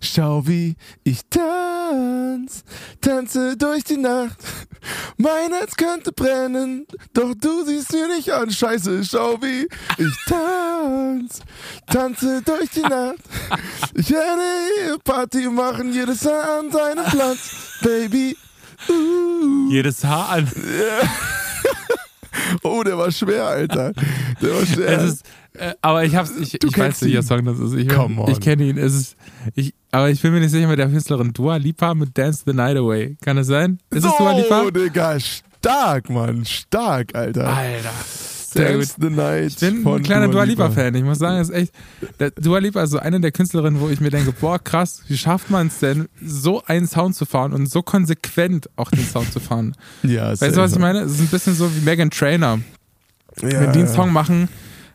Schau wie ich tanz, tanze durch die Nacht. Mein Herz könnte brennen, doch du siehst mir nicht an. Scheiße, schau wie ich tanz, tanze durch die Nacht. Ich werde hier Party machen, jedes Haar an seinem Platz, Baby. Uh. Jedes Haar an. Oh, der war schwer, Alter. Der war schwer. Äh, aber ich hab's, ich, Du ich weiß, welcher ihn. Song das ist. Ich, Come on. ich kenne ihn. Es ist, ich, aber ich bin mir nicht sicher mit der Künstlerin Dua Lipa mit Dance the Night Away. Kann das sein? Ist es Dua Lipa? So, Digga, stark, Mann, stark, Alter. Alter. Sehr gut. Dance the Night Ich bin ein kleiner Dua Lipa. Lipa-Fan. Ich muss sagen, das ist echt. Der Dua Lipa ist so eine der Künstlerinnen, wo ich mir denke, boah, krass, wie schafft man es denn, so einen Sound zu fahren und so konsequent auch den Sound zu fahren? Ja, Weißt du, was ich meine? Es ist ein bisschen so wie Megan Trainer. Ja, Wenn die einen. Song machen,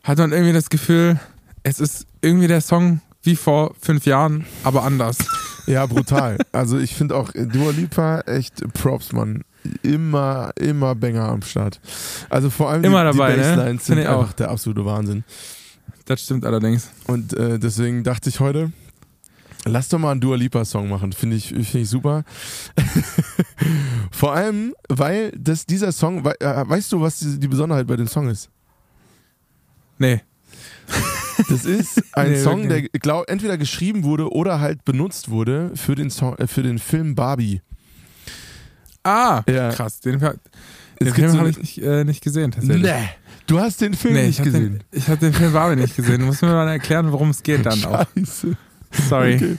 hat man irgendwie das Gefühl, es ist irgendwie der Song wie vor fünf Jahren, aber anders. Ja, brutal. Also ich finde auch äh, Dua Lipa echt Props, Mann. Immer, immer Banger am Start. Also vor allem Immer die, dabei, die ne? Basslines sind Finde ich auch. einfach der absolute Wahnsinn. Das stimmt allerdings. Und äh, deswegen dachte ich heute, lass doch mal einen Dua Lipa Song machen. Finde ich, finde ich super. vor allem, weil das, dieser Song, äh, weißt du, was die, die Besonderheit bei dem Song ist? Nee. Das ist ein Nee, Song, der glaub, entweder geschrieben wurde oder halt benutzt wurde für den, Song, äh, für den Film Barbie. Ah, Ja. krass. Den, den Film so habe ich nicht, äh, nicht gesehen, tatsächlich. Nee. Du hast den Film Nee, nicht ich habe gesehen. den, ich hab den Film Barbie nicht gesehen. Du musst mir mal erklären, worum es geht dann auch. Scheiße. Sorry. Okay.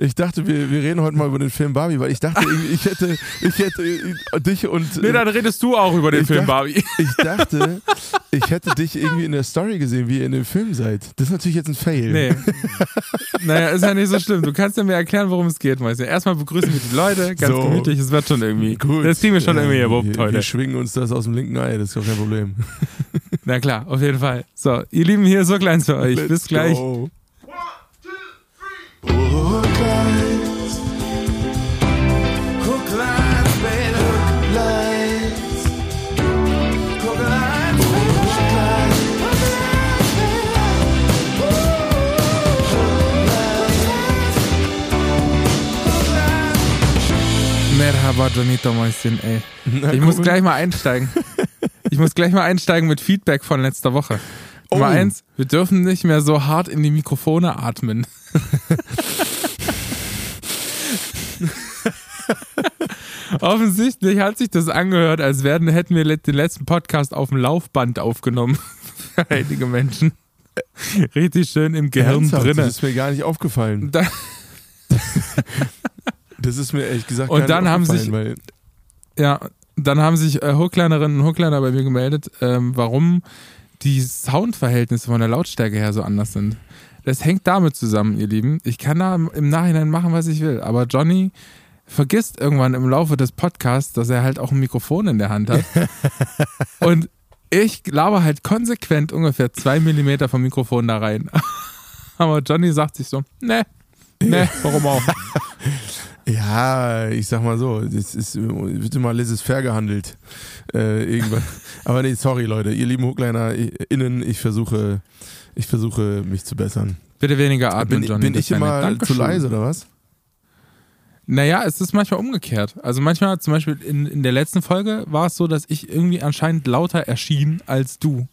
Ich dachte, wir, wir reden heute mal über den Film Barbie, weil ich dachte, irgendwie, ich hätte, ich hätte äh, dich und. Nee, dann redest du auch über den Film dachte- Barbie. ich dachte, ich hätte dich irgendwie in der Story gesehen, wie ihr in dem Film seid. Das ist natürlich jetzt ein Fail. Nee. naja, ist ja nicht so schlimm. Du kannst ja mir erklären, worum es geht, Mäuschen. Erstmal begrüßen wir die Leute, ganz So. gemütlich, es wird schon irgendwie. Gut. Das kriegen wir schon Ja, irgendwie wir, heute. Wir schwingen uns das aus dem linken Ei, das ist doch kein Problem. Na klar, auf jeden Fall. So, ihr Lieben, hier ist so kleins für euch. Bis Let's gleich. go. Merhaba, Jonito Mäuschen, ey. Na, Ich muss guck. gleich mal einsteigen. Ich muss gleich mal einsteigen mit Feedback von letzter Woche. Nummer Oh. eins, wir dürfen nicht mehr so hart in die Mikrofone atmen. Offensichtlich hat sich das angehört, als werden, hätten wir den letzten Podcast auf dem Laufband aufgenommen. Für einige Menschen. Richtig schön im Gehirn drinne. Das ist mir gar nicht aufgefallen. Da, Das ist mir ehrlich gesagt Und dann haben sich- Ja, dann haben sich äh, Hooklinerinnen und Hookliner bei mir gemeldet, ähm, warum die Soundverhältnisse von der Lautstärke her so anders sind. Das hängt damit zusammen, ihr Lieben. Ich kann da im im Nachhinein machen, was ich will, aber Johnny vergisst irgendwann im Laufe des Podcasts, dass er halt auch ein Mikrofon in der Hand hat. und ich laber halt konsequent ungefähr zwei Millimeter vom Mikrofon da rein. aber Johnny sagt sich so, ne, ne, warum auch? Ja, ich sag mal so, das ist, wird immer laissez-faire gehandelt. Äh, irgendwann. Aber nee, sorry Leute, ihr lieben Hookliner innen, ich versuche, ich versuche mich zu bessern. Bitte weniger atmen, bin Johnny. bin ich immer zu Dankeschön. leise oder was? Naja, es ist manchmal umgekehrt. Also manchmal, zum Beispiel in, in der letzten Folge war es so, dass ich irgendwie anscheinend lauter erschien als du.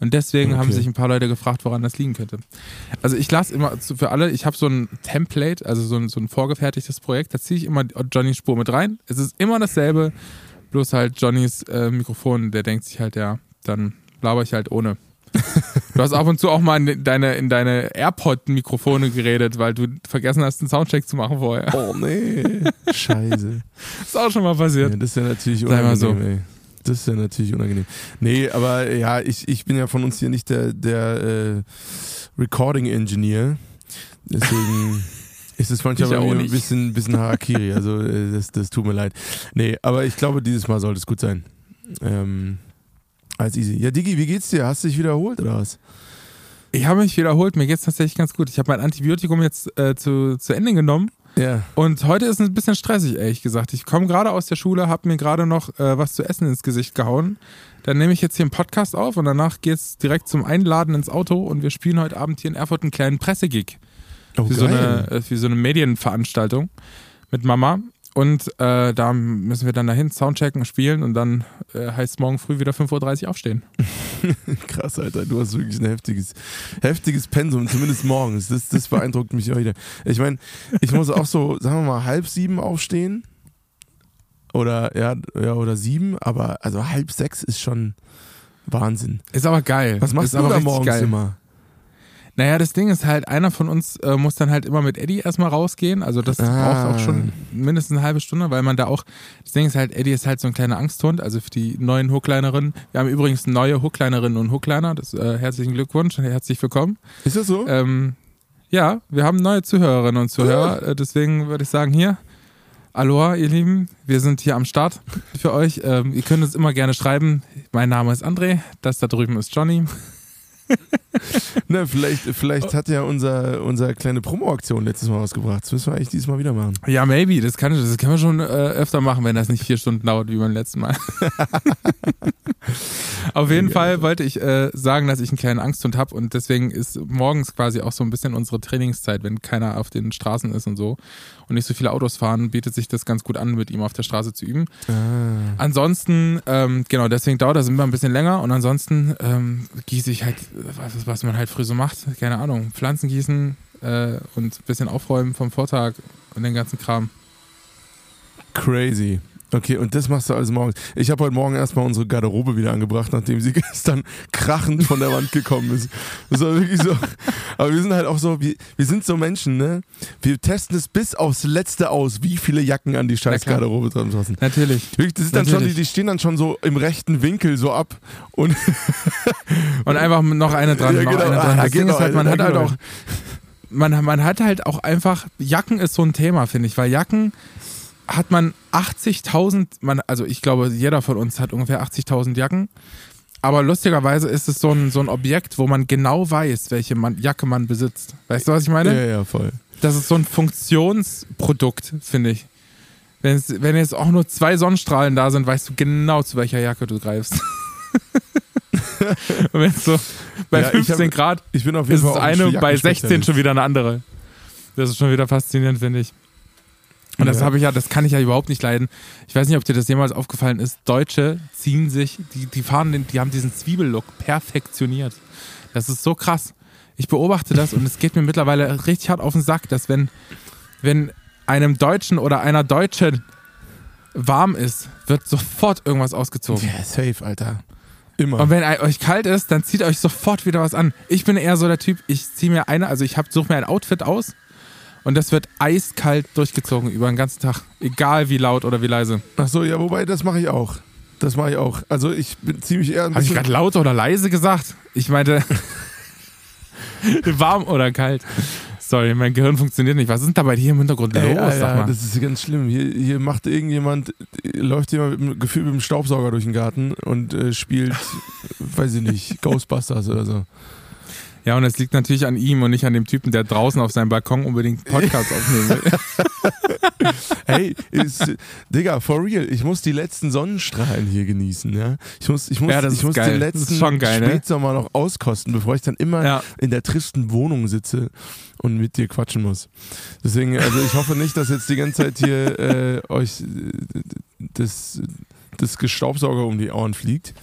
Und deswegen haben Okay. sich ein paar Leute gefragt, woran das liegen könnte. Also ich lasse immer für alle, ich habe so ein Template, also so ein, so ein vorgefertigtes Projekt, da ziehe ich immer Johnnys Spur mit rein. Es ist immer dasselbe, bloß halt Johnnys äh, Mikrofon, der denkt sich halt, ja, dann laber ich halt ohne. Du hast ab und zu auch mal in deine, in deine AirPod-Mikrofone geredet, weil du vergessen hast, einen Soundcheck zu machen vorher. Oh nee, scheiße. Ist auch schon mal passiert. Ja, das ist ja natürlich Sag mal unangenehm, so. ey. Das ist ja natürlich unangenehm. Nee, aber ja, ich, ich bin ja von uns hier nicht der, der äh, Recording Engineer. Deswegen ist es manchmal bei auch mir ein bisschen, bisschen Harakiri. Also äh, das, das tut mir leid. Nee, aber ich glaube, dieses Mal sollte es gut sein. Ähm, alles easy. Ja, Digi, wie geht's dir? Hast du dich wiederholt oder was? Ich habe mich wiederholt, mir geht's tatsächlich ganz gut. Ich habe mein Antibiotikum jetzt äh, zu, zu Ende genommen Ja. und heute ist es ein bisschen stressig, ehrlich gesagt. Ich komme gerade aus der Schule, habe mir gerade noch äh, was zu essen ins Gesicht gehauen. Dann nehme ich jetzt hier einen Podcast auf und danach geht's direkt zum Einladen ins Auto und wir spielen heute Abend hier in Erfurt einen kleinen Pressegig. Oh, für, so eine, äh, für so eine Medienveranstaltung mit Mama. Und äh, da müssen wir dann dahin, Soundchecken, spielen und dann äh, heißt es morgen früh wieder 5.30 Uhr aufstehen. Krass, Alter, du hast wirklich ein heftiges, heftiges Pensum, zumindest morgens. Das, das beeindruckt mich heute. Ich meine, ich muss auch so, sagen wir mal, halb sieben aufstehen. Oder, ja, ja, oder sieben, aber also halb sechs ist schon Wahnsinn. Ist aber geil. Was machst ist du aber da morgens geil. immer? Naja, das Ding ist halt, einer von uns äh, muss dann halt immer mit Eddie erstmal rausgehen. Also das Ah. braucht auch schon mindestens eine halbe Stunde, weil man da auch, das Ding ist halt, Eddie ist halt so ein kleiner Angsthund, also für die neuen Hooklinerinnen. Wir haben übrigens neue Hooklinerinnen und Hookliner. Das, äh, herzlichen Glückwunsch, herzlich willkommen. Ist das so? Ähm, ja, wir haben neue Zuhörerinnen und Zuhörer. Äh, deswegen würde ich sagen, hier, Aloha, ihr Lieben, wir sind hier am Start für euch. Ähm, ihr könnt uns immer gerne schreiben. Mein Name ist André, das da drüben ist Johnny. Ne, vielleicht, vielleicht hat ja unser, unser kleine Promo-Aktion letztes Mal rausgebracht. Das müssen wir eigentlich dieses Mal wieder machen. Ja, maybe, das kann, das können wir schon äh, öfter machen, wenn das nicht vier Stunden dauert wie beim letzten Mal. Auf jeden Ja. Fall wollte ich äh, sagen, dass ich einen kleinen Angsthund habe und deswegen ist morgens quasi auch so ein bisschen unsere Trainingszeit, wenn keiner auf den Straßen ist und so und nicht so viele Autos fahren, bietet sich das ganz gut an, mit ihm auf der Straße zu üben. Ah. Ansonsten, ähm, genau, deswegen dauert das immer ein bisschen länger und ansonsten ähm, gieße ich halt, was, was man halt früh so macht, keine Ahnung, Pflanzen gießen äh, und ein bisschen aufräumen vom Vortag und den ganzen Kram. Crazy. Okay, und das machst du alles morgens. Ich habe heute Morgen erstmal unsere Garderobe wieder angebracht, nachdem sie gestern krachend von der Wand gekommen ist. Das war wirklich so. Aber wir sind halt auch so, wir, wir sind so Menschen, ne? Wir testen es bis aufs Letzte aus, wie viele Jacken an die scheiß. Garderobe dran passen. Natürlich. Wirklich, das ist dann schon, die, Natürlich. die stehen dann schon so im rechten Winkel so ab. Und Und einfach noch eine dran, Ja, noch genau. eine dran. Ah, Ding genau, ist halt, man ja, hat halt genau. auch, man, man hat halt auch einfach, Jacken ist so ein Thema, finde ich, weil Jacken hat man 80.000, man, also ich glaube, jeder von uns hat ungefähr 80.000 Jacken. Aber lustigerweise ist es so ein, so ein Objekt, wo man genau weiß, welche man, Jacke man besitzt. Weißt du, was ich meine? ja, ja, voll. Das ist so ein Funktionsprodukt, finde ich. Wenn, es, wenn jetzt auch nur zwei Sonnenstrahlen da sind, weißt du genau, zu welcher Jacke du greifst. Und wenn es so bei Ja, ich 15 hab- Grad Ich bin auf jeden ist es Fall ein eine, bei 16 Jackenspezialist. schon wieder eine andere. Das ist schon wieder faszinierend, finde ich. Und das habe ich ja, das kann ich ja überhaupt nicht leiden. Ich weiß nicht, ob dir das jemals aufgefallen ist. Deutsche ziehen sich, die, die fahren, den, die haben diesen Zwiebellook perfektioniert. Das ist so krass. Ich beobachte das und es geht mir mittlerweile richtig hart auf den Sack, dass wenn, wenn einem Deutschen oder einer Deutschen warm ist, wird sofort irgendwas ausgezogen. Ja, safe, Alter. Immer. Und wenn euch kalt ist, dann zieht euch sofort wieder was an. Ich bin eher so der Typ, ich ziehe mir eine, also ich suche mir ein Outfit aus und das wird eiskalt durchgezogen über den ganzen Tag. Egal wie laut oder wie leise. Ach so, ja, wobei, das mache ich auch. Das mache ich auch. Also ich bin ziemlich eher Habe ich gerade laut oder leise gesagt? Ich meinte warm oder kalt. Sorry, mein Gehirn funktioniert nicht. Was ist denn da bei dir im Hintergrund Ey, los? Sag Alter, mal. das ist ganz schlimm. Hier, hier macht irgendjemand, läuft jemand mit dem Gefühl mit dem Staubsauger durch den Garten und äh, spielt, weiß ich nicht, Ghostbusters oder so. Ja, und es liegt natürlich an ihm und nicht an dem Typen, der draußen auf seinem Balkon unbedingt Podcasts aufnehmen will. Hey, ist, Digga, for real, ich muss die letzten Sonnenstrahlen hier genießen, ja. Ich muss, ich muss, Ja, ich muss geil. den letzten geil, ne? Spätsommer noch auskosten, bevor ich dann immer Ja. in der tristen Wohnung sitze und mit dir quatschen muss. Deswegen, also ich hoffe nicht, dass jetzt die ganze Zeit hier äh, euch äh, das, das Gestaubsauger um die Ohren fliegt.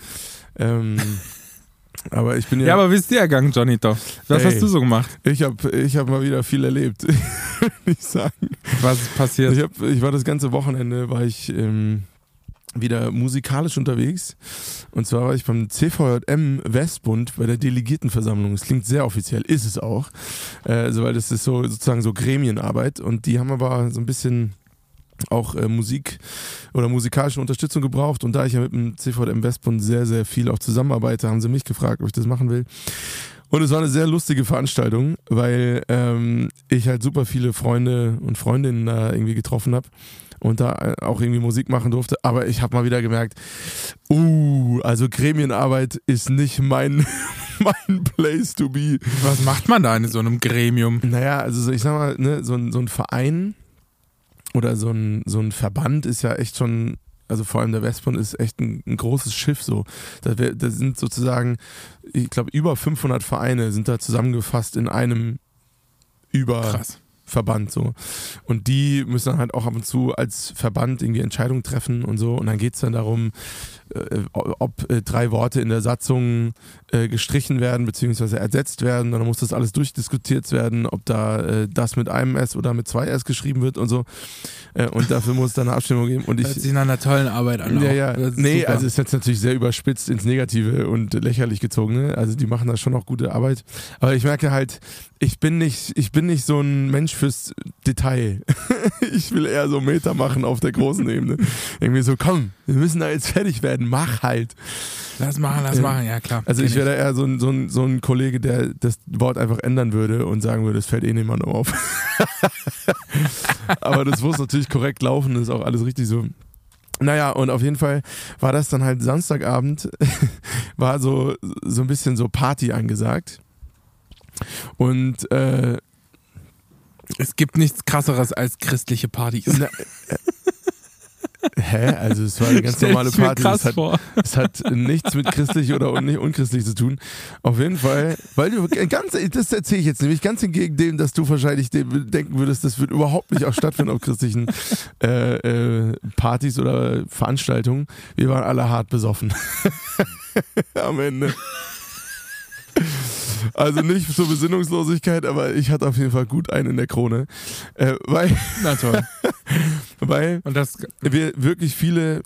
Ähm, aber ich bin ja, Ja, aber wie ist dir ergangen, Johnny doch? Was Ey. hast du so gemacht? ich habe ich hab mal wieder viel erlebt, würde ich sagen. Was ist passiert? Ich, hab, ich war das ganze Wochenende, war ich ähm, wieder musikalisch unterwegs. Und zwar war ich beim CVJM Westbund bei der Delegiertenversammlung. Es klingt sehr offiziell, ist es auch. Äh, also, weil das ist so sozusagen so Gremienarbeit. Und die haben aber so ein bisschen auch äh, Musik oder musikalische Unterstützung gebraucht. Und da ich ja mit dem CVJM Westbund sehr, sehr viel auch zusammenarbeite, haben sie mich gefragt, ob ich das machen will. Und es war eine sehr lustige Veranstaltung, weil ähm, ich halt super viele Freunde und Freundinnen da irgendwie getroffen habe und da äh, auch irgendwie Musik machen durfte. Aber ich habe mal wieder gemerkt, uh, also Gremienarbeit ist nicht mein, mein Place to be. Was macht man da in so einem Gremium? Naja, also so, ich sag mal, ne, so, ein, so ein Verein oder so ein, so ein Verband ist ja echt schon, also vor allem der Westbund ist echt ein, ein großes Schiff so. Da, wär- da sind sozusagen, ich glaube, über 500 Vereine sind da zusammengefasst in einem über Krass. Verband so. Und die müssen dann halt auch ab und zu als Verband irgendwie Entscheidungen treffen und so. Und dann geht es dann darum, ob äh, drei Worte in der Satzung äh, gestrichen werden beziehungsweise ersetzt werden. Dann muss das alles durchdiskutiert werden, ob da äh, das mit einem S oder mit zwei S geschrieben wird und so. Äh, und dafür muss es dann eine Abstimmung geben. Und ich, Hört sich nach einer tollen Arbeit an. ja, ja. Nee, super. also ist jetzt natürlich sehr überspitzt ins Negative und lächerlich gezogen. Ne? Also die machen da schon auch gute Arbeit. Aber ich merke halt, ich bin nicht, ich bin nicht so ein Mensch fürs Detail. ich will eher so Meter machen auf der großen Ebene. Irgendwie so, komm, wir müssen da jetzt fertig werden, mach halt. lass machen, lass machen, ja klar. Also ich wäre da eher so ein, so, ein, so ein Kollege, der das Wort einfach ändern würde und sagen würde, es fällt eh niemandem auf. Aber das muss natürlich korrekt laufen, das ist auch alles richtig so. Naja, und auf jeden Fall war das dann halt Samstagabend, war so, so ein bisschen so Party angesagt. Und äh, Es gibt nichts krasseres als christliche Partys. na, äh, hä? Also es war eine ganz Stell normale Party. krass Es hat, vor. Es hat nichts mit christlich oder un nicht unchristlich zu tun. Auf jeden Fall, weil du ganz, das erzähle ich jetzt nämlich ganz hingegen dem, dass du wahrscheinlich denken würdest, das wird überhaupt nicht auch stattfinden auf christlichen äh, äh, Partys oder Veranstaltungen. Wir waren alle hart besoffen. Am Ende. Also nicht zur Besinnungslosigkeit, aber ich hatte auf jeden Fall gut einen in der Krone. Äh, weil, Na toll. weil Und das, wir wirklich viele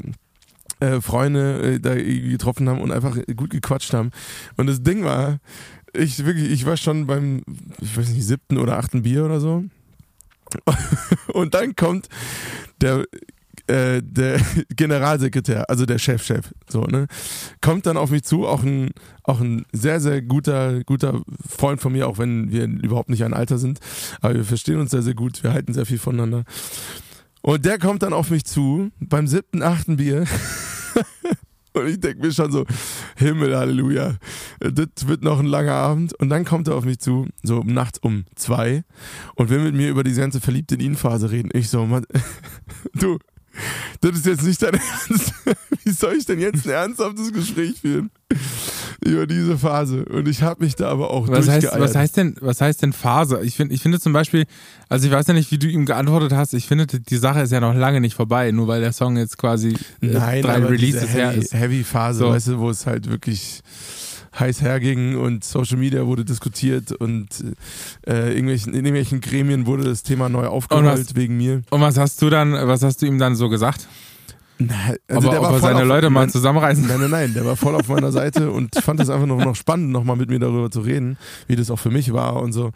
äh, Freunde äh, da getroffen haben und einfach gut gequatscht haben. Und das Ding war, ich wirklich, ich war schon beim, ich weiß nicht, siebten oder achten Bier oder so. Und dann kommt der, äh, der Generalsekretär, also der Chefchef, so, ne, kommt dann auf mich zu, auch ein, auch ein sehr, sehr guter, guter Freund von mir, auch wenn wir überhaupt nicht ein Alter sind. Aber wir verstehen uns sehr, sehr gut, wir halten sehr viel voneinander. Und der kommt dann auf mich zu beim siebten, achten Bier. Und ich denke mir schon so, Himmel, Halleluja, das wird noch ein langer Abend. Und dann kommt er auf mich zu, so nachts um zwei und will mit mir über diese ganze verliebte in ihn Phase reden. Ich so, Mann, du, das ist jetzt nicht dein Ernst. Wie soll ich denn jetzt ein ernsthaftes Gespräch führen über diese Phase? Und ich habe mich da aber auch was, heißt, was, heißt denn, was heißt denn Phase? Ich, find, ich finde zum Beispiel, also ich weiß ja nicht, wie du ihm geantwortet hast, ich finde, die Sache ist ja noch lange nicht vorbei, nur weil der Song jetzt quasi äh, Nein, drei aber Releases her heavy, ist. Heavy Phase, So. weißt du, wo es halt wirklich heiß herging und Social Media wurde diskutiert und äh, irgendwelchen, in irgendwelchen Gremien wurde das Thema neu aufgerollt wegen mir. Und was hast du dann, was hast du ihm dann so gesagt? Na, Also ob er voll seine auf- Leute mal nein, zusammenreißen Nein, nein, nein, der war voll auf meiner Seite und fand es einfach noch, noch spannend, nochmal mit mir darüber zu reden, wie das auch für mich war und so.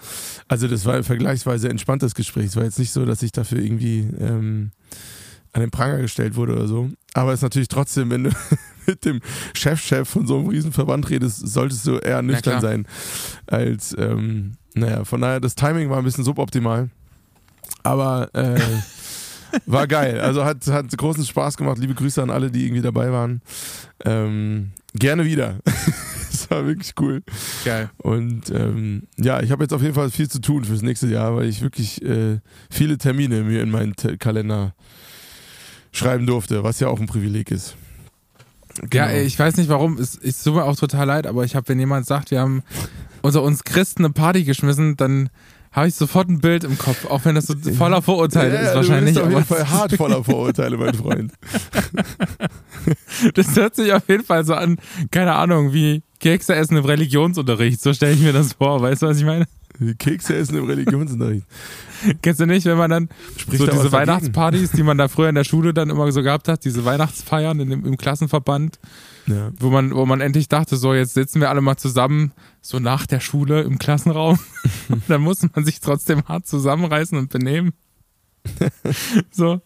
Also das war ein vergleichsweise entspanntes Gespräch. Es war jetzt nicht so, dass ich dafür irgendwie ähm, an den Pranger gestellt wurde oder so. Aber es ist natürlich trotzdem, wenn du mit dem Chefchef von so einem Riesenverband redest, solltest du eher nüchtern sein. Als, ähm, naja, von daher, das Timing war ein bisschen suboptimal. Aber äh, war geil. Also hat, hat großen Spaß gemacht. Liebe Grüße an alle, die irgendwie dabei waren. Ähm, gerne wieder. das war wirklich cool. Geil. Und ähm, ja, ich habe jetzt auf jeden Fall viel zu tun fürs nächste Jahr, weil ich wirklich äh, viele Termine mir in meinen Kalender schreiben durfte, was ja auch ein Privileg ist. Ja, Genau. ich weiß nicht warum, es, es tut mir auch total leid, aber ich habe, wenn jemand sagt, wir haben unter uns Christen eine Party geschmissen, dann habe ich sofort ein Bild im Kopf, auch wenn das so voller Vorurteile ja, ist wahrscheinlich. Du bist auf jeden Fall hart voller Vorurteile, mein Freund. das hört sich auf jeden Fall so an, keine Ahnung, wie Kekse essen im Religionsunterricht. So stelle ich mir das vor, weißt du, was ich meine? Kekse essen im Religionsunterricht. Kennst du nicht, wenn man dann Spricht so da diese? Weihnachtspartys, die man da früher in der Schule dann immer so gehabt hat, diese Weihnachtsfeiern in dem, im Klassenverband, Ja. wo man, wo man endlich dachte, so jetzt sitzen wir alle mal zusammen, so nach der Schule im Klassenraum. dann musste man sich trotzdem hart zusammenreißen und benehmen. so.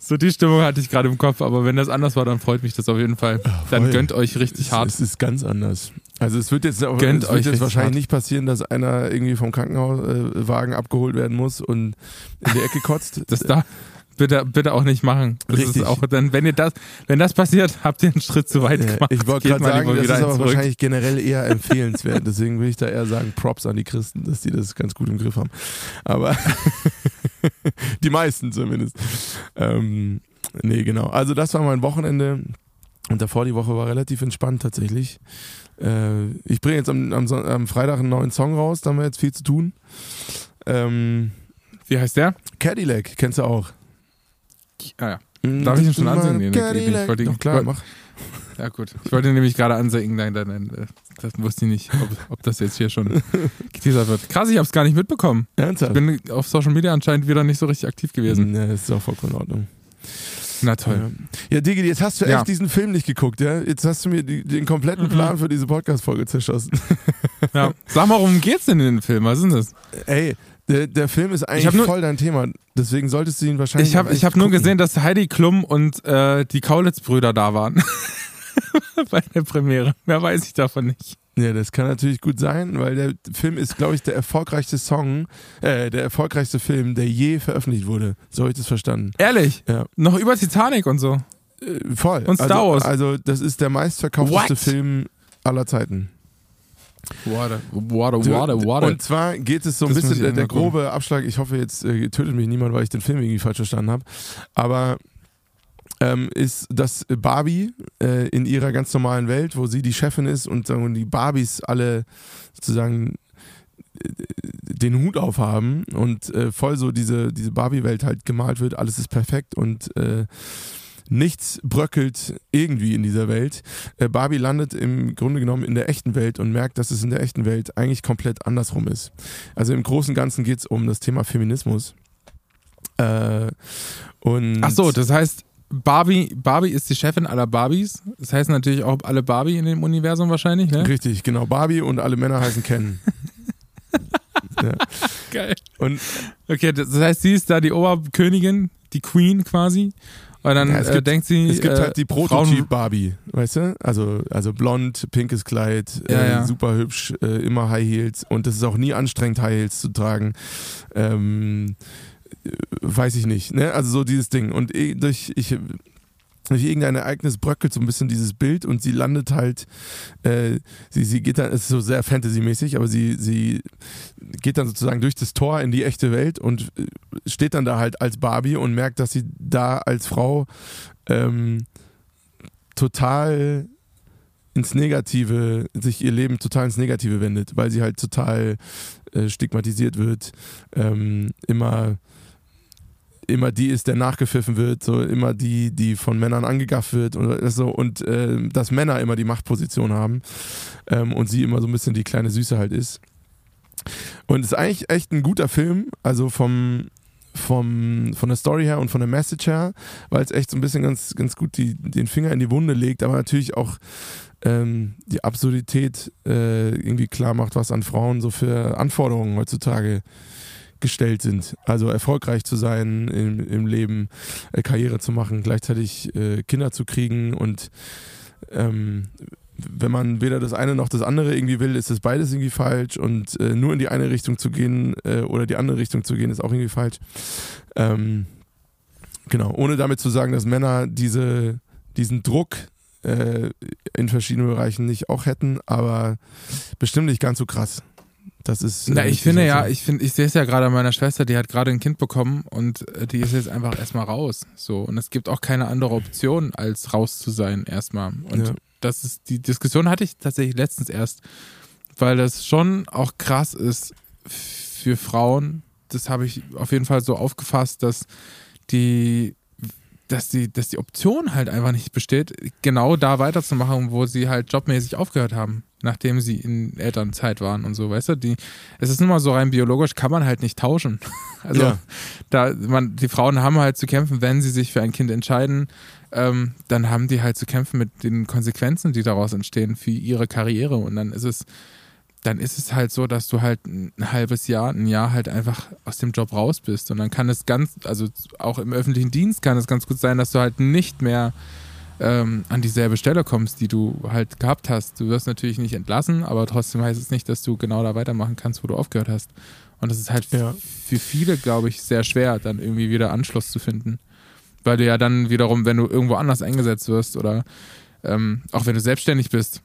So die Stimmung hatte ich gerade im Kopf, aber wenn das anders war, dann freut mich das auf jeden Fall. Dann voll. gönnt euch richtig es, hart. Es ist ganz anders. Also es wird jetzt, auch, Gönnt es wird euch jetzt wahrscheinlich hart. nicht passieren, dass einer irgendwie vom Krankenhauswagen abgeholt werden muss und in die Ecke kotzt. Das da bitte, bitte auch nicht machen. Das Richtig. ist auch dann, wenn ihr das, wenn das passiert, habt ihr einen Schritt zu weit gemacht. ich wollte gerade sagen, das ist aber zurück. wahrscheinlich generell eher empfehlenswert. Deswegen will ich da eher sagen, Props an die Christen, dass die das ganz gut im Griff haben. Aber die meisten zumindest. Ähm, nee, genau. Also das war mein Wochenende. Und davor die Woche war relativ entspannt tatsächlich. Äh, ich bringe jetzt am, am, am Freitag einen neuen Song raus, da haben wir jetzt viel zu tun. Ähm, Wie heißt der? Cadillac, kennst du auch. Ah ja. Darf ich ihn schon ansingen? Nee, Cadillac. ich wollte ihn- Doch, klar, mach. Ja, gut. Ich wollte nämlich gerade ansingen, nein, nein, nein. äh, Das wusste ich nicht, ob, ob das jetzt hier schon geteasert wird. Krass, ich habe es gar nicht mitbekommen. Ich Ernsthaft? bin auf Social Media anscheinend wieder nicht so richtig aktiv gewesen. Das ist auch vollkommen in Ordnung. Na toll. Ja, ja Digi, jetzt hast du echt Ja. diesen Film nicht geguckt, ja? Jetzt hast du mir die, den kompletten Mhm. Plan für diese Podcast-Folge zerschossen. Ja. Sag mal, worum geht's denn in dem Film? Was ist denn das? Ey, der, der Film ist eigentlich nur- voll dein Thema. Deswegen solltest du ihn wahrscheinlich. Ich habe hab nur gesehen, dass Heidi Klum und äh, die Kaulitz-Brüder da waren. Bei der Premiere. Mehr weiß ich davon nicht. Ja, das kann natürlich gut sein, weil der Film ist, glaube ich, der erfolgreichste Song, äh, der erfolgreichste Film, der je veröffentlicht wurde. So habe ich das verstanden. Ehrlich? Ja. Noch über Titanic und so. Äh, voll. Und Star also, Wars. Also, das ist der meistverkaufteste What? Film aller Zeiten. Water, water, water, water. Und zwar geht es so ein Das bisschen, der, der grobe Abschlag, ich hoffe, jetzt äh, tötet mich niemand, weil ich den Film irgendwie falsch verstanden habe. Aber ähm, ist, dass Barbie äh, in ihrer ganz normalen Welt, wo sie die Chefin ist und sagen, die Barbies alle sozusagen äh, den Hut aufhaben und äh, voll so diese, diese Barbie-Welt halt gemalt wird, alles ist perfekt und äh, nichts bröckelt irgendwie in dieser Welt. Äh, Barbie landet im Grunde genommen in der echten Welt und merkt, dass es in der echten Welt eigentlich komplett andersrum ist. Also im Großen und Ganzen geht es um das Thema Feminismus. Äh, und Ach so, das heißt, Barbie, Barbie ist die Chefin aller Barbies. Das heißt natürlich auch alle Barbie in dem Universum wahrscheinlich, ne? Richtig, genau. Barbie und alle Männer heißen Ken. ja. Geil. Und Okay, das heißt, sie ist da die Oberkönigin, die Queen quasi. Und dann Ja, es äh, gibt- denkt sie. es gibt äh, halt die Prototyp-Barbie, weißt du? Also, also blond, pinkes Kleid, Ja, äh, ja. super hübsch, äh, immer High Heels und es ist auch nie anstrengend, High Heels zu tragen. Ähm, äh, weiß ich nicht, ne? Also so dieses Ding. Und eh- durch, ich, durch irgendein Ereignis bröckelt so ein bisschen dieses Bild und sie landet halt, äh, sie, sie geht dann, es ist so sehr Fantasy-mäßig, aber sie, sie geht dann sozusagen durch das Tor in die echte Welt und äh, steht dann da halt als Barbie und merkt, dass sie da als Frau ähm, total ins Negative, sich ihr Leben total ins Negative wendet, weil sie halt total äh, stigmatisiert wird, ähm, immer immer die ist, der nachgepfiffen wird, so immer die, die von Männern angegafft wird und so und äh, dass Männer immer die Machtposition haben ähm, und sie immer so ein bisschen die kleine Süße halt ist. Und ist eigentlich echt ein guter Film, also vom vom, von der Story her und von der Message her, weil es echt so ein bisschen ganz, ganz gut die, den Finger in die Wunde legt, aber natürlich auch ähm, die Absurdität äh, irgendwie klar macht, was an Frauen so für Anforderungen heutzutage gestellt sind. Also erfolgreich zu sein im, im Leben, äh, Karriere zu machen, gleichzeitig äh, Kinder zu kriegen und ähm, wenn man weder das eine noch das andere irgendwie will, ist das beides irgendwie falsch und äh, nur in die eine Richtung zu gehen äh, oder die andere Richtung zu gehen, ist auch irgendwie falsch. Ähm, genau, ohne damit zu sagen, dass Männer diese, diesen Druck äh, in verschiedenen Bereichen nicht auch hätten, aber bestimmt nicht ganz so krass. Das ist. Na, ich finde ja, ich finde, ich sehe es ja gerade an meiner Schwester, die hat gerade ein Kind bekommen und äh, die ist jetzt einfach erstmal raus. So. Und es gibt auch keine andere Option, als raus zu sein erstmal. Und Ja. das ist, die Diskussion hatte ich tatsächlich letztens erst, weil das schon auch krass ist für Frauen. Das habe ich auf jeden Fall so aufgefasst, dass die dass die, dass die Option halt einfach nicht besteht, genau da weiterzumachen, wo sie halt jobmäßig aufgehört haben, nachdem sie in Elternzeit waren und so, weißt du? Die, es ist nun mal so rein biologisch, kann man halt nicht tauschen. Also Ja. da, man, die Frauen haben halt zu kämpfen, wenn sie sich für ein Kind entscheiden, ähm, dann haben die halt zu kämpfen mit den Konsequenzen, die daraus entstehen für ihre Karriere. Und dann ist es, dann ist es halt so, dass du halt ein halbes Jahr, ein Jahr halt einfach aus dem Job raus bist. Und dann kann es ganz, also auch im öffentlichen Dienst kann es ganz gut sein, dass du halt nicht mehr ähm, an dieselbe Stelle kommst, die du halt gehabt hast. Du wirst natürlich nicht entlassen, aber trotzdem heißt es nicht, dass du genau da weitermachen kannst, wo du aufgehört hast. Und das ist halt Ja. für viele, glaube ich, sehr schwer, dann irgendwie wieder Anschluss zu finden. Weil du ja dann wiederum, wenn du irgendwo anders eingesetzt wirst oder ähm, auch wenn du selbstständig bist,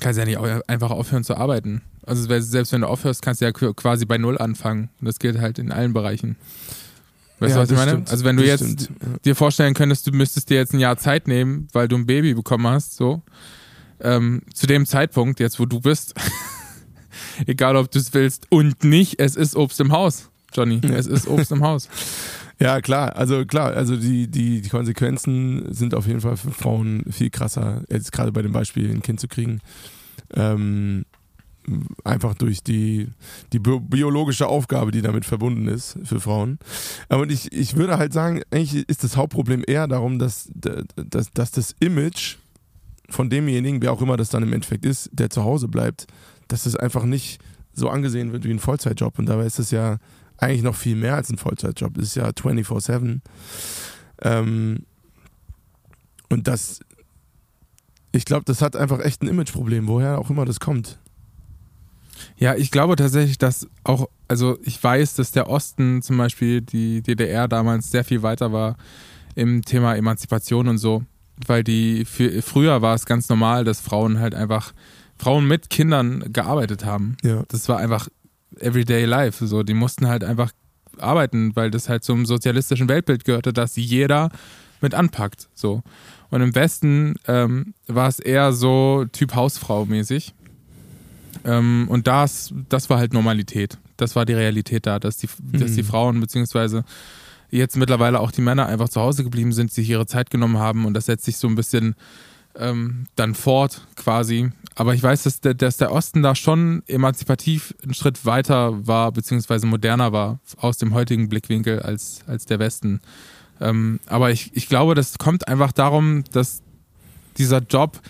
kannst ja nicht einfach aufhören zu arbeiten. Also selbst wenn du aufhörst, kannst du ja qu- quasi bei Null anfangen. Und das gilt halt in allen Bereichen. Weißt Ja, du, was ich meine? stimmt. Also wenn du Das jetzt stimmt, ja. dir vorstellen könntest, du müsstest dir jetzt ein Jahr Zeit nehmen, weil du ein Baby bekommen hast, so, ähm, zu dem Zeitpunkt, jetzt wo du bist, Egal, ob du es willst und nicht, es ist Obst im Haus, Johnny. Es ist Obst im Haus. Ja, klar, also klar, also die, die, die Konsequenzen sind auf jeden Fall für Frauen viel krasser, jetzt gerade bei dem Beispiel ein Kind zu kriegen. Ähm, einfach durch die, die biologische Aufgabe, die damit verbunden ist für Frauen. Und ich, ich würde halt sagen, eigentlich ist das Hauptproblem eher darum, dass, dass, dass das Image von demjenigen, wer auch immer das dann im Endeffekt ist, der zu Hause bleibt, dass es einfach nicht so angesehen wird wie ein Vollzeitjob. Und dabei ist es ja eigentlich noch viel mehr als ein Vollzeitjob. Es ist ja 24-7. Ähm, und das, ich glaube, das hat einfach echt ein Imageproblem, woher auch immer das kommt. Ja, ich glaube tatsächlich, dass auch, also ich weiß, dass der Osten zum Beispiel, die DDR damals sehr viel weiter war im Thema Emanzipation und so, weil die, für, früher war es ganz normal, dass Frauen halt einfach, Frauen mit Kindern gearbeitet haben. Ja. Das war einfach everyday life, so, die mussten halt einfach arbeiten, weil das halt zum sozialistischen Weltbild gehörte, dass jeder mit anpackt, so. Und im Westen ähm, war es eher so Typ Hausfrau mäßig. Ähm, und das, das war halt Normalität. Das war die Realität da, dass die, mhm. dass die mhm. Frauen beziehungsweise jetzt mittlerweile auch die Männer einfach zu Hause geblieben sind, sich ihre Zeit genommen haben und das setzt sich so ein bisschen ähm, dann fort quasi. Aber ich weiß, dass der, dass der Osten da schon emanzipativ einen Schritt weiter war, beziehungsweise moderner war aus dem heutigen Blickwinkel als, als der Westen. Ähm, aber ich, ich glaube, das kommt einfach darum, dass dieser Job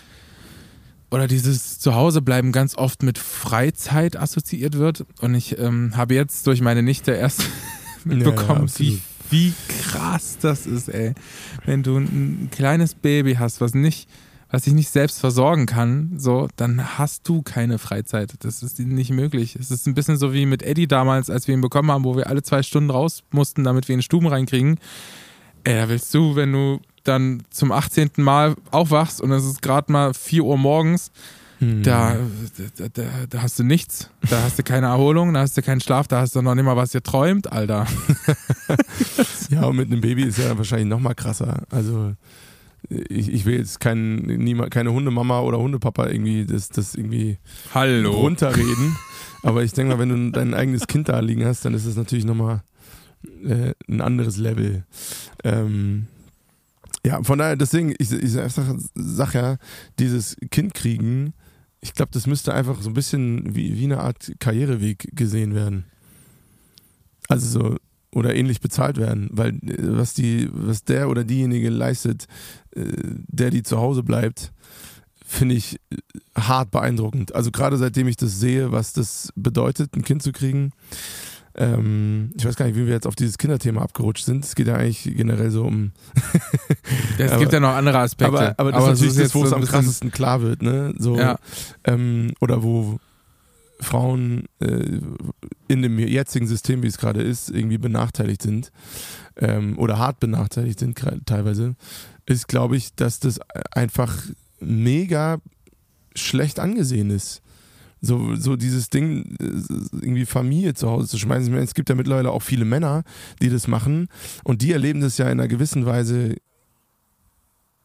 oder dieses Zuhausebleiben ganz oft mit Freizeit assoziiert wird. Und ich ähm, habe jetzt durch meine Nichte erst mitbekommen, ja, wie, wie krass das ist, ey. Wenn du ein kleines Baby hast, was nicht, was sich nicht selbst versorgen kann, so, dann hast du keine Freizeit. Das ist nicht möglich. Es ist ein bisschen so wie mit Eddie damals, als wir ihn bekommen haben, wo wir alle zwei Stunden raus mussten, damit wir ihn in Stuben reinkriegen. Ey, da willst du, wenn du dann zum 18. Mal aufwachst und es ist gerade mal 4 Uhr morgens, hm. da, da, da, da, hast du nichts. Da hast du keine Erholung, da hast du keinen Schlaf, da hast du noch nicht mal was ihr träumt, Alter. ja, und mit einem Baby ist ja wahrscheinlich noch mal krasser. Also ich, ich will jetzt kein, niemand, keine Hundemama oder Hundepapa irgendwie das, das irgendwie Hallo. runterreden. Aber ich denke mal, wenn du dein eigenes Kind da liegen hast, dann ist es natürlich nochmal äh, ein anderes Level. Ähm, ja, von daher, deswegen, ich, ich sag, sag ja, dieses Kind kriegen, ich glaube, das müsste einfach so ein bisschen wie, wie eine Art Karriereweg gesehen werden. Also so, oder ähnlich bezahlt werden, weil äh, was die, was der oder diejenige leistet, äh, der die zu Hause bleibt, finde ich äh, hart beeindruckend. Also gerade seitdem ich das sehe, was das bedeutet, ein Kind zu kriegen, ähm, ich weiß gar nicht, wie wir jetzt auf dieses Kinderthema abgerutscht sind. Es geht ja eigentlich generell so um. es aber, gibt ja noch andere Aspekte. Aber, aber das aber ist natürlich das, wo es so am krassesten klar wird, ne? So, ja. ähm, oder wo Frauen äh, in dem jetzigen System, wie es gerade ist, irgendwie benachteiligt sind ähm, oder hart benachteiligt sind teilweise, ist, glaube ich, dass das einfach mega schlecht angesehen ist so, so dieses Ding, äh, irgendwie Familie zu Hause zu schmeißen. Es gibt ja mittlerweile auch viele Männer, die das machen und die erleben das ja in einer gewissen Weise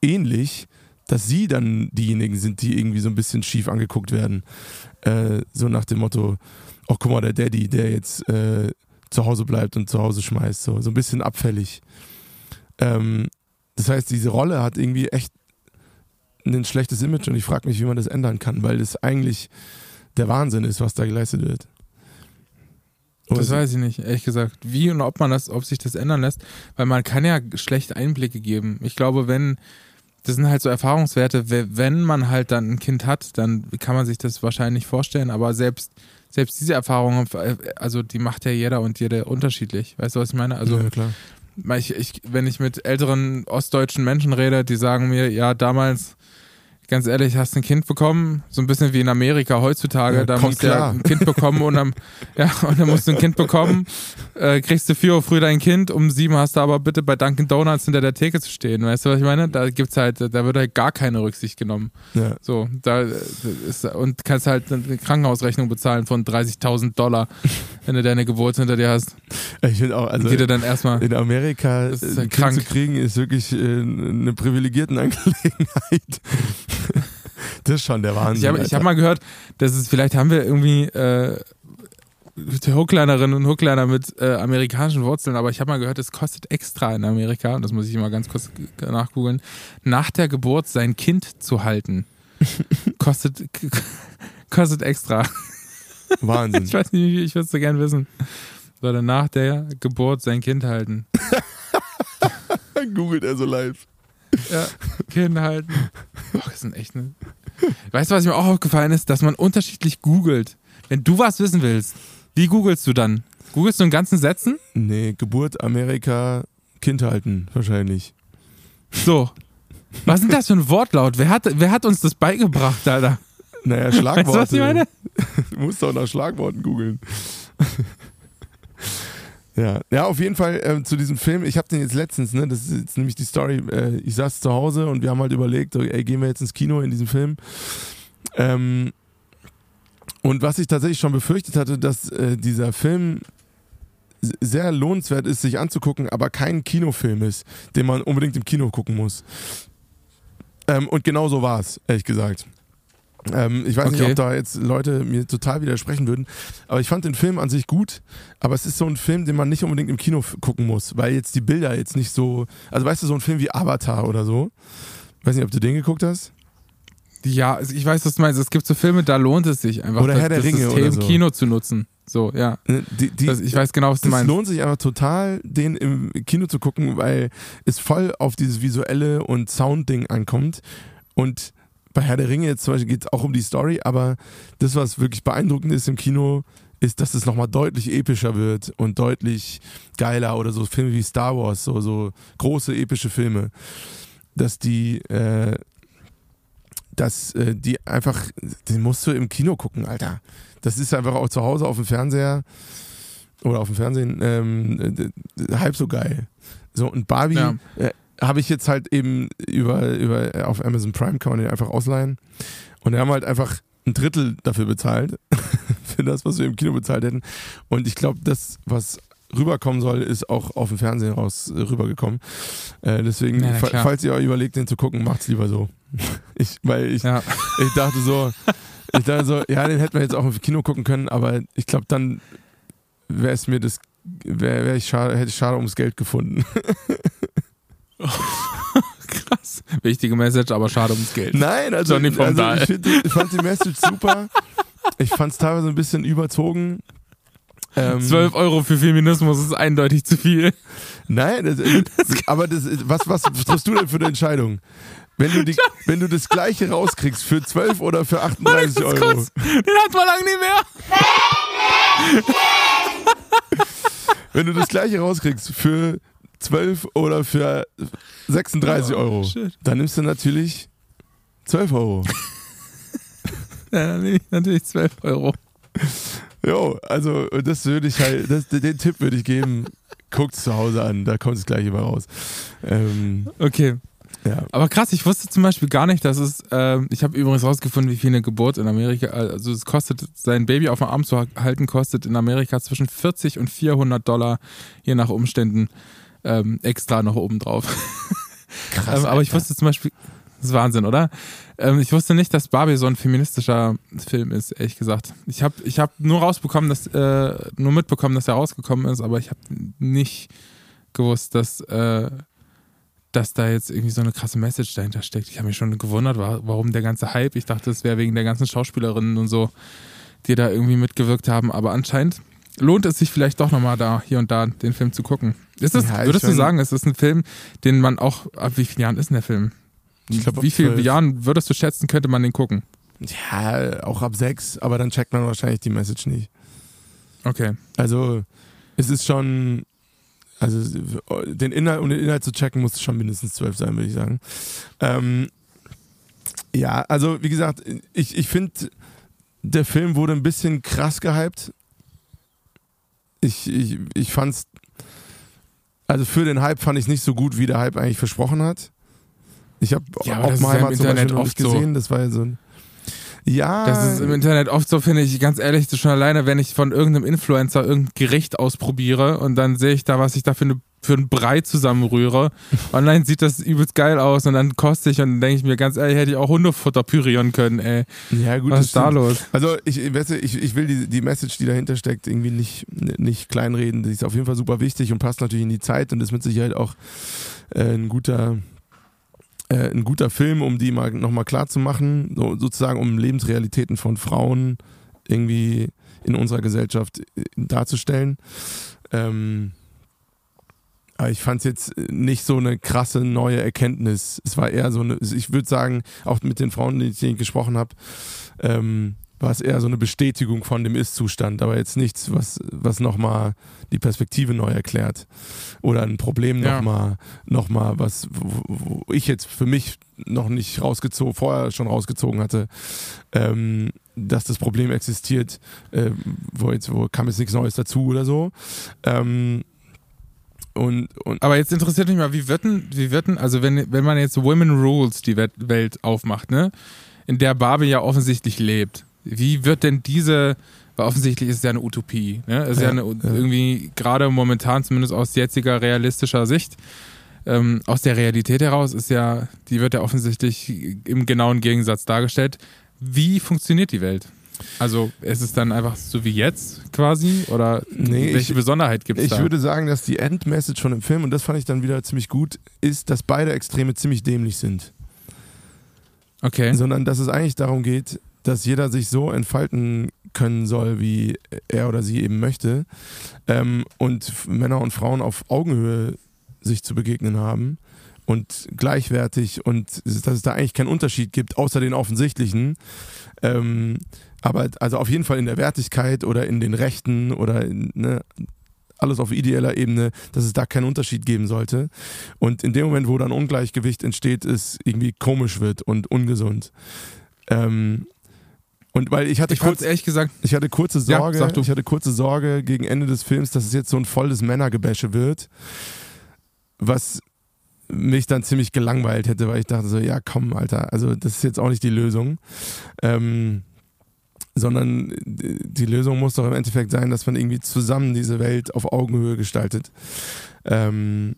ähnlich, dass sie dann diejenigen sind, die irgendwie so ein bisschen schief angeguckt werden. Äh, so nach dem Motto, oh guck mal, der Daddy, der jetzt äh, zu Hause bleibt und zu Hause schmeißt, so, so ein bisschen abfällig. Ähm, das heißt, diese Rolle hat irgendwie echt ein schlechtes Image und ich frage mich, wie man das ändern kann, weil das eigentlich der Wahnsinn ist, was da geleistet wird. Oder das weiß ich nicht, ehrlich gesagt. Wie und ob man das, ob sich das ändern lässt, weil man kann ja schlechte Einblicke geben. Ich glaube, wenn, das sind halt so Erfahrungswerte, wenn man halt dann ein Kind hat, dann kann man sich das wahrscheinlich vorstellen, aber selbst, selbst diese Erfahrung, also die macht ja jeder und jede unterschiedlich. Weißt du, was ich meine? Also, ja, klar. Ich, ich, wenn ich mit älteren ostdeutschen Menschen rede, die sagen mir, ja, damals ganz ehrlich, hast ein Kind bekommen, so ein bisschen wie in Amerika heutzutage, ja, da musst du ja ein Kind bekommen und dann, ja, und dann musst du ein Kind bekommen, äh, kriegst du vier Uhr früh dein Kind, um sieben hast du aber bitte bei Dunkin' Donuts hinter der Theke zu stehen, weißt du, was ich meine? Da gibt's halt, da wird halt gar keine Rücksicht genommen. Ja. So, da ist, und kannst halt eine Krankenhausrechnung bezahlen von 30.000 Dollar, wenn du deine Geburt hinter dir hast. Ich finde auch, also geht dann erstmal, in Amerika ein Kind zu kriegen ist wirklich äh, eine privilegierten Angelegenheit. Das ist schon der Wahnsinn. Ich habe hab mal gehört, dass es, vielleicht haben wir irgendwie äh, Hooklinerinnen und Hookliner mit äh, amerikanischen Wurzeln, aber ich habe mal gehört, es kostet extra in Amerika, und das muss ich mal ganz kurz nachgoogeln, nach der Geburt sein Kind zu halten. kostet, kostet extra. Wahnsinn. Ich weiß nicht, ich würde es so gern wissen. Soll er nach der Geburt sein Kind halten? Googelt er so live. Ja, Kind halten. Oh, das sind echt ne. Weißt du, was mir auch aufgefallen ist? Dass man unterschiedlich googelt. Wenn du was wissen willst, wie googelst du dann? Googelst du in ganzen Sätzen? Nee, Geburt Amerika, Kind halten, wahrscheinlich. So. Was denn das für ein Wortlaut? Wer hat, wer hat uns das beigebracht, Alter? Naja, Weißt du, Schlagworte. was ich meine? Du musst doch nach Schlagworten googeln. Ja. ja, auf jeden Fall äh, zu diesem Film. Ich habe den jetzt letztens, ne, das ist jetzt nämlich die Story. Äh, ich saß zu Hause und wir haben halt überlegt, ey, gehen wir jetzt ins Kino in diesem Film. Ähm, und was ich tatsächlich schon befürchtet hatte, dass äh, dieser Film sehr lohnenswert ist, sich anzugucken, aber kein Kinofilm ist, den man unbedingt im Kino gucken muss. Ähm, und genau so war es, ehrlich gesagt. Ähm, ich weiß nicht, Okay. ob da jetzt Leute mir total widersprechen würden, aber ich fand den Film an sich gut, aber es ist so ein Film, den man nicht unbedingt im Kino gucken muss, weil jetzt die Bilder jetzt nicht so, also weißt du, so ein Film wie Avatar oder so, weiß nicht, ob du den geguckt hast? Ja, also ich weiß, was du meinst. Es gibt so Filme, da lohnt es sich einfach, Oder das, Herr der das Ringe System oder so. Kino zu nutzen. So, ja. Ne, Die, die, Das, ich weiß genau, was du meinst. lohnt sich einfach total, den im Kino zu gucken, weil es voll auf dieses visuelle und Sound-Ding ankommt. Und bei Herr der Ringe jetzt zum Beispiel geht es auch um die Story, aber das, was wirklich beeindruckend ist im Kino, ist, dass es nochmal deutlich epischer wird und deutlich geiler oder so Filme wie Star Wars, so, so große epische Filme, dass die, äh, dass äh, die einfach, den musst du im Kino gucken, Alter. Das ist einfach auch zu Hause auf dem Fernseher oder auf dem Fernsehen ähm, halb so geil. So, und Barbie Ja. äh, habe ich jetzt halt eben über, über auf Amazon Prime kann man den einfach ausleihen. Und wir haben halt einfach ein Drittel dafür bezahlt, für das, was wir im Kino bezahlt hätten. Und ich glaube, das, was rüberkommen soll, ist auch auf dem Fernsehen raus äh, rübergekommen. Äh, deswegen, Ja, fa- falls ihr euch überlegt, den zu gucken, macht's lieber so. ich, weil ich, Ja. ich dachte so, ich dachte so, ja, den hätten wir jetzt auch im Kino gucken können, aber ich glaube, dann wäre es mir das, wäre wär ich schade, hätte ich schade ums Geld gefunden. Krass. Wichtige Message, aber schade ums Geld. Nein, also, Johnny vom also Dahl. ich, find, ich fand die Message super. Ich fand es teilweise ein bisschen überzogen. Ähm, 12 Euro für Feminismus ist eindeutig zu viel. Nein, das, aber das, was, was triffst du denn für eine Entscheidung? Wenn du, die, wenn du das gleiche rauskriegst für 12 oder für 38 Ganz Euro. kurz. Den hat man lange nicht mehr. Wenn du das gleiche rauskriegst für 12 oder für 36 Euro, Oh, shit. dann nimmst du natürlich 12 Euro. Ja, dann nehme ich natürlich 12 Euro. Jo, also das würde ich halt, das, den Tipp würde ich geben, guckt's zu Hause an, da kommt es gleich immer raus. Ähm, Okay. ja. Aber krass, ich wusste zum Beispiel gar nicht, dass es, ähm, ich habe übrigens rausgefunden, wie viel eine Geburt in Amerika, also es kostet, sein Baby auf dem Arm zu halten, kostet in Amerika zwischen 40 und 400 Dollar, je nach Umständen, ähm, extra noch oben drauf. Krass. ähm, aber ich wusste zum Beispiel, das ist Wahnsinn, oder? Ähm, ich wusste nicht, dass Barbie so ein feministischer Film ist, ehrlich gesagt. Ich habe ich hab nur rausbekommen, dass, äh, nur mitbekommen, dass er rausgekommen ist, aber ich habe nicht gewusst, dass, äh, dass da jetzt irgendwie so eine krasse Message dahinter steckt. Ich habe mich schon gewundert, wa- warum der ganze Hype. Ich dachte, es wäre wegen der ganzen Schauspielerinnen und so, die da irgendwie mitgewirkt haben. Aber anscheinend lohnt es sich vielleicht doch nochmal da, hier und da, den Film zu gucken. Ist das, Ja, würdest du sagen, ist das ein Film, den man auch, ab wie vielen Jahren ist denn der Film? Ich glaub, wie vielen 12. Jahren würdest du schätzen, könnte man den gucken? Ja, auch ab 6, aber dann checkt man wahrscheinlich die Message nicht. Okay. Also es ist schon, also den Inhalt, um den Inhalt zu checken, muss es schon mindestens 12 sein, würde ich sagen. Ähm, ja, also wie gesagt, ich, ich finde, der Film wurde ein bisschen krass gehypt. Ich, ich, ich fand's, also für den Hype fand ich es nicht so gut, wie der Hype eigentlich versprochen hat. Ich habe Ja, ja im Oppenheimer zum Internet Beispiel noch nicht so. gesehen, das war ja so ein ja, Das ist im Internet oft so, finde ich, ganz ehrlich, schon alleine, wenn ich von irgendeinem Influencer irgendein Gericht ausprobiere und dann sehe ich da, was ich da für eine für einen Brei zusammenrühre. Online sieht das übelst geil aus und dann koste ich und dann denke ich mir ganz ehrlich, hätte ich auch Hundefutter pürieren können, ey. Ja, gut, Was das ist da stimmt. los? Also ich, weißt du, ich, ich will die, die Message, die dahinter steckt, irgendwie nicht, nicht kleinreden. Die ist auf jeden Fall super wichtig und passt natürlich in die Zeit und ist mit Sicherheit auch äh, ein guter äh, ein guter Film, um die mal nochmal klar zu machen, so, sozusagen um Lebensrealitäten von Frauen irgendwie in unserer Gesellschaft äh, darzustellen. Ähm, aber ich fand es jetzt nicht so eine krasse neue Erkenntnis. Es war eher so eine, ich würde sagen, auch mit den Frauen, die ich gesprochen habe, ähm, war es eher so eine Bestätigung von dem Ist-Zustand, aber jetzt nichts, was, was nochmal die Perspektive neu erklärt. Oder ein Problem Ja. nochmal, noch mal was, wo, wo ich jetzt für mich noch nicht rausgezogen, vorher schon rausgezogen hatte, ähm, dass das Problem existiert, äh, wo jetzt, wo kam jetzt nichts Neues dazu oder so. Ähm, und, und Aber jetzt interessiert mich mal, wie wird denn, wie wird denn, also wenn, wenn man jetzt Women Rules die Welt- Welt aufmacht, ne, in der Barbie ja offensichtlich lebt, wie wird denn diese, weil offensichtlich ist es ja eine Utopie, ne, es ist ja, Ja, eine, irgendwie gerade momentan, zumindest aus jetziger realistischer Sicht, ähm, aus der Realität heraus ist ja, die wird ja offensichtlich im genauen Gegensatz dargestellt. Wie funktioniert die Welt? Also ist es dann einfach so wie jetzt quasi oder Nee, welche ich- Besonderheit gibt es Ich da? würde sagen, dass die Endmessage von dem Film, und das fand ich dann wieder ziemlich gut, ist, dass beide Extreme ziemlich dämlich sind. okay. Sondern dass es eigentlich darum geht, dass jeder sich so entfalten können soll, wie er oder sie eben möchte. Ähm, und Männer und Frauen auf Augenhöhe sich zu begegnen haben. Und gleichwertig und dass es da eigentlich keinen Unterschied gibt, außer den offensichtlichen. Ähm, aber also auf jeden Fall in der Wertigkeit oder in den Rechten oder in, ne, alles auf ideeller Ebene, dass es da keinen Unterschied geben sollte. Und in dem Moment, wo dann Ungleichgewicht entsteht, es irgendwie komisch wird und ungesund. Ähm, und weil ich hatte Ich kurz, ehrlich gesagt, ich hatte kurze Ja, Sorge, du. ich hatte kurze Sorge gegen Ende des Films, dass es jetzt so ein volles Männergebäsche wird, was mich dann ziemlich gelangweilt hätte, weil ich dachte so, ja komm, Alter, also das ist jetzt auch nicht die Lösung. Ähm, sondern die Lösung muss doch im Endeffekt sein, dass man irgendwie zusammen diese Welt auf Augenhöhe gestaltet. Ähm,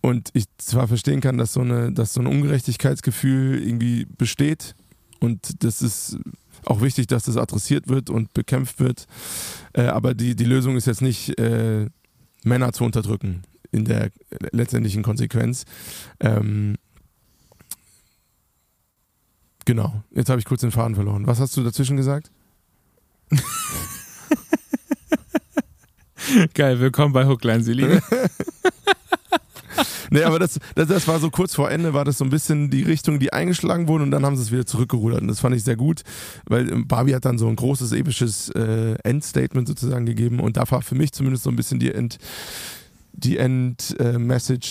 und ich zwar verstehen kann, dass so, eine, dass so ein Ungerechtigkeitsgefühl irgendwie besteht und das ist auch wichtig, dass das adressiert wird und bekämpft wird. Äh, aber die, die Lösung ist jetzt nicht, äh, Männer zu unterdrücken in der letztendlichen Konsequenz. Ähm, genau, jetzt habe ich kurz den Faden verloren. Was hast du dazwischen gesagt? geil, willkommen bei Hookline, Sie liebe. Nee, aber das, das, das war so kurz vor Ende, war das so ein bisschen die Richtung, die eingeschlagen wurde und dann haben sie es wieder zurückgerudert. Und das fand ich sehr gut, weil ähm, Barbie hat dann so ein großes, episches äh, Endstatement sozusagen gegeben und da war für mich zumindest so ein bisschen die End, die End äh,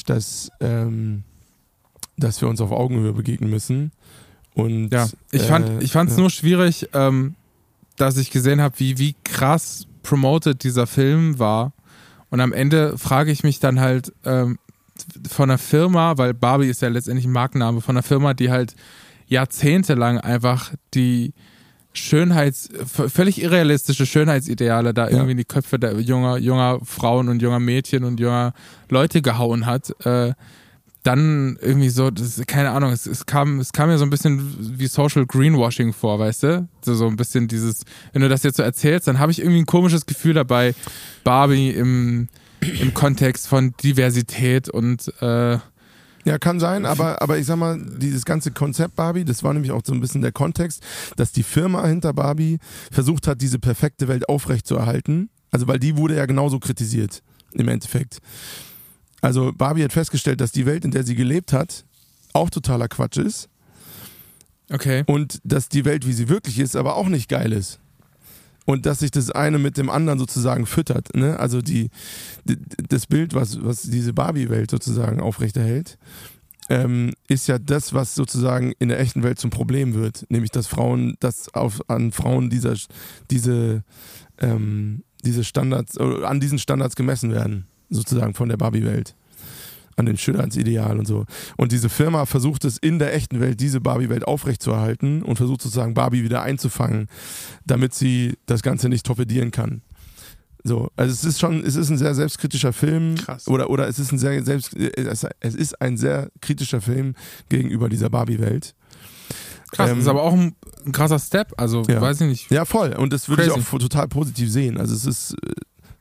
dass, ähm, dass wir uns auf Augenhöhe begegnen müssen. Und, Ja, ich fand äh, ich fand es ja. nur schwierig, ähm, dass ich gesehen habe, wie, wie krass promoted dieser Film war. Und am Ende frage ich mich dann halt ähm, von einer Firma, weil Barbie ist ja letztendlich ein Markenname, von einer Firma, die halt jahrzehntelang einfach die Schönheits, völlig irrealistische Schönheitsideale da Ja. irgendwie in die Köpfe der junger, junger Frauen und junger Mädchen und junger Leute gehauen hat. Äh, dann irgendwie so, das, keine Ahnung, es, es, kam, es kam mir so ein bisschen wie Social Greenwashing vor, weißt du? So, so ein bisschen dieses, wenn du das jetzt so erzählst, dann habe ich irgendwie ein komisches Gefühl dabei, Barbie im, im Kontext von Diversität und äh, Ja, kann sein, aber, aber ich sag mal, dieses ganze Konzept Barbie, das war nämlich auch so ein bisschen der Kontext, dass die Firma hinter Barbie versucht hat, diese perfekte Welt aufrechtzuerhalten. Also, weil die wurde ja genauso kritisiert, im Endeffekt. Also, Barbie hat festgestellt, dass die Welt, in der sie gelebt hat, auch totaler Quatsch ist okay. und dass die Welt, wie sie wirklich ist, aber auch nicht geil ist. Und dass sich das eine mit dem anderen sozusagen füttert. Ne? Also die, d- das Bild, was, was diese Barbie-Welt sozusagen aufrechterhält, ähm, ist ja das, was sozusagen in der echten Welt zum Problem wird. Nämlich, dass Frauen, dass auf, an Frauen dieser, diese, ähm, diese Standards, äh, an diesen Standards gemessen werden, sozusagen von der Barbie-Welt. An den Schönheitsideal und so. Und diese Firma versucht es in der echten Welt, diese Barbie-Welt aufrechtzuerhalten und versucht sozusagen Barbie wieder einzufangen, damit sie das Ganze nicht torpedieren kann. So, also es ist schon, es ist ein sehr selbstkritischer Film. Krass. Oder, oder es ist ein sehr selbst, es es ist ein sehr kritischer Film gegenüber dieser Barbie-Welt. Krass, Ähm, ist aber auch ein, ein krasser Step. Also, Ja. weiß ich nicht. Ja, voll. Und das würde ich auch total positiv sehen. Also es ist, äh,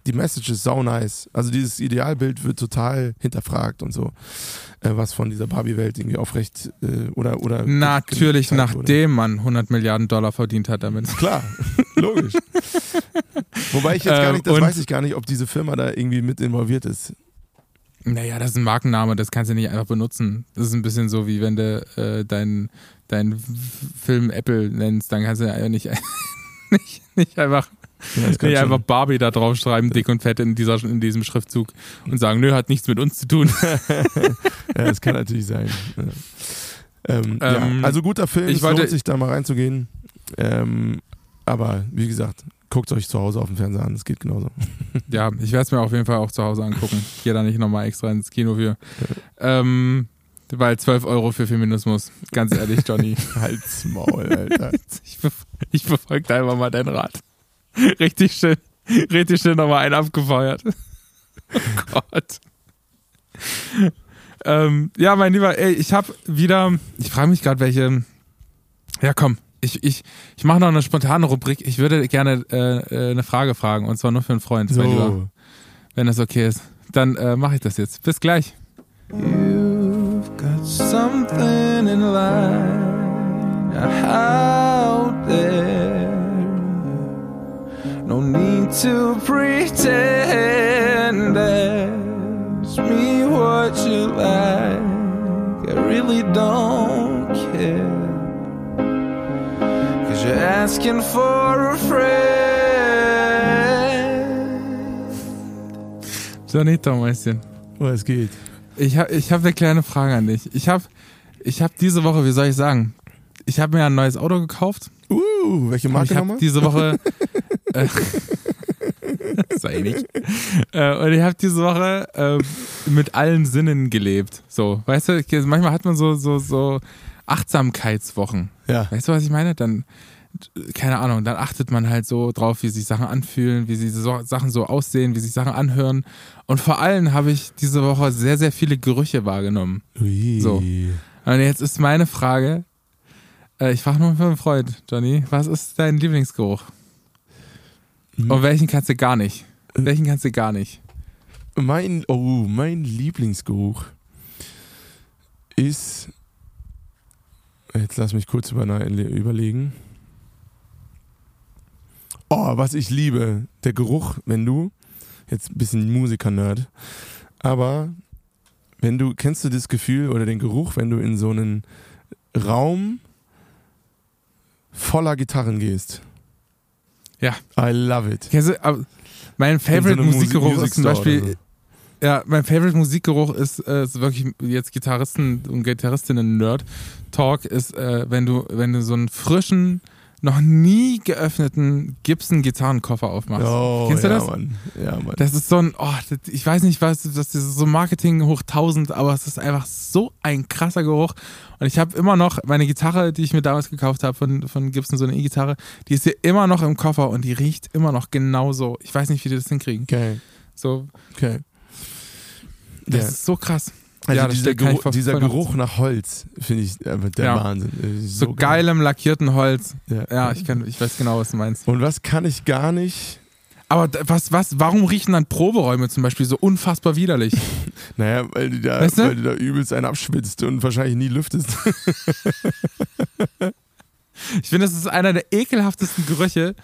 die Message ist sau nice. Also dieses Idealbild wird total hinterfragt und so, äh, was von dieser Barbie-Welt irgendwie aufrecht äh, oder oder Natürlich, gezeigt wurde. nachdem man 100 Milliarden Dollar verdient hat damit. Klar, logisch. Wobei ich jetzt gar Ähm, nicht, das und- weiß ich gar nicht, ob diese Firma da irgendwie mit involviert ist. Naja, das ist ein Markenname, das kannst du nicht einfach benutzen. Das ist ein bisschen so, wie wenn du äh, deinen dein Film Apple nennst, dann kannst du ja nicht, nicht, nicht einfach Schon- einfach Barbie da draufschreiben, dick und fett in, dieser, in diesem Schriftzug und sagen, nö, hat nichts mit uns zu tun. Ja, das kann natürlich sein. Ähm, Ähm, ja, also guter Film, ich wollte- lohnt sich da mal reinzugehen. Ähm, aber wie gesagt, guckt euch zu Hause auf dem Fernseher an, es geht genauso. Ja, ich werde es mir auf jeden Fall auch zu Hause angucken. Ich gehe da nicht nochmal extra ins Kino für. Ähm, weil 12 Euro für Feminismus. Ganz ehrlich, Johnny. Halt's Maul, Alter. Ich, da einfach mal deinen Rat. Richtig schön. Richtig schön nochmal einen abgefeuert. Oh Gott. Ähm, ja, mein Lieber, ey, ich habe wieder, ich frage mich gerade, welche. Ja, komm, ich, ich, ich mache noch eine spontane Rubrik. Ich würde gerne äh, äh, eine Frage fragen und zwar nur für einen Freund, mein Lieber, So. wenn das okay ist. Dann äh, mache ich das jetzt. Bis gleich. You've got something in line out there. No need to pretend. Ask me what you like. I really don't care. Cause you're asking for a friend. Johnny Thomaschen. Oh, es geht. Ich habe ich hab eine kleine Frage an dich. Ich habe ich hab diese Woche, wie soll ich sagen, ich habe mir ein neues Auto gekauft. Uh, welche Marke ich nochmal? diese Woche. äh, sei nicht. Äh, und ich habe diese Woche äh, mit allen Sinnen gelebt. So, weißt du, manchmal hat man so, so, so Achtsamkeitswochen. Ja. Weißt du, was ich meine? Dann, keine Ahnung, dann achtet man halt so drauf, wie sich Sachen anfühlen, wie sich so, Sachen so aussehen, wie sich Sachen anhören. Und vor allem habe ich diese Woche sehr, sehr viele Gerüche wahrgenommen. Ui. So. Und jetzt ist meine Frage, äh, ich frage nur für einen Freund, Johnny, was ist dein Lieblingsgeruch? Hm. Und welchen kannst du gar nicht? Welchen kannst du gar nicht? Mein, oh, mein Lieblingsgeruch ist. Jetzt lass mich kurz über, überlegen. Oh, was ich liebe, der Geruch, wenn du, jetzt ein bisschen Musiker-Nerd, aber wenn du, kennst du das Gefühl oder den Geruch, wenn du in so einen Raum voller Gitarren gehst? Ja. I love it. Aber mein Favorite so Musikgeruch Musik- ist zum Beispiel, oder ja, mein Favorite Musikgeruch ist, äh, ist wirklich jetzt Gitarristen und Gitarristinnen Nerd Talk ist, äh, wenn du, wenn du so einen frischen, noch nie geöffneten Gibson Gitarrenkoffer aufmachst. Oh, Kennst du ja, das? Mann. Ja, Mann. Das ist so ein, oh, das, ich weiß nicht, was, das ist so Marketing hoch 1000, aber es ist einfach so ein krasser Geruch. Und ich habe immer noch meine Gitarre, die ich mir damals gekauft habe von, von Gibson, so eine E-Gitarre, die ist hier immer noch im Koffer und die riecht immer noch genauso. Ich weiß nicht, wie die das hinkriegen. Okay, So, okay. das Ja. ist so krass. Also Ja, dieser, Geruch, dieser Geruch nach Holz finde ich der Ja. Wahnsinn. Äh, So, geilem lackierten Holz. Ja. Ja, ich, kann, ich weiß genau, was du meinst. Und was kann ich gar nicht? Aber was, was, warum riechen dann Proberäume zum Beispiel so unfassbar widerlich? Naja, weil du da, Weißt du? weil du da übelst einen abschwitzt und wahrscheinlich nie lüftest. Ich finde, das ist einer der ekelhaftesten Gerüche.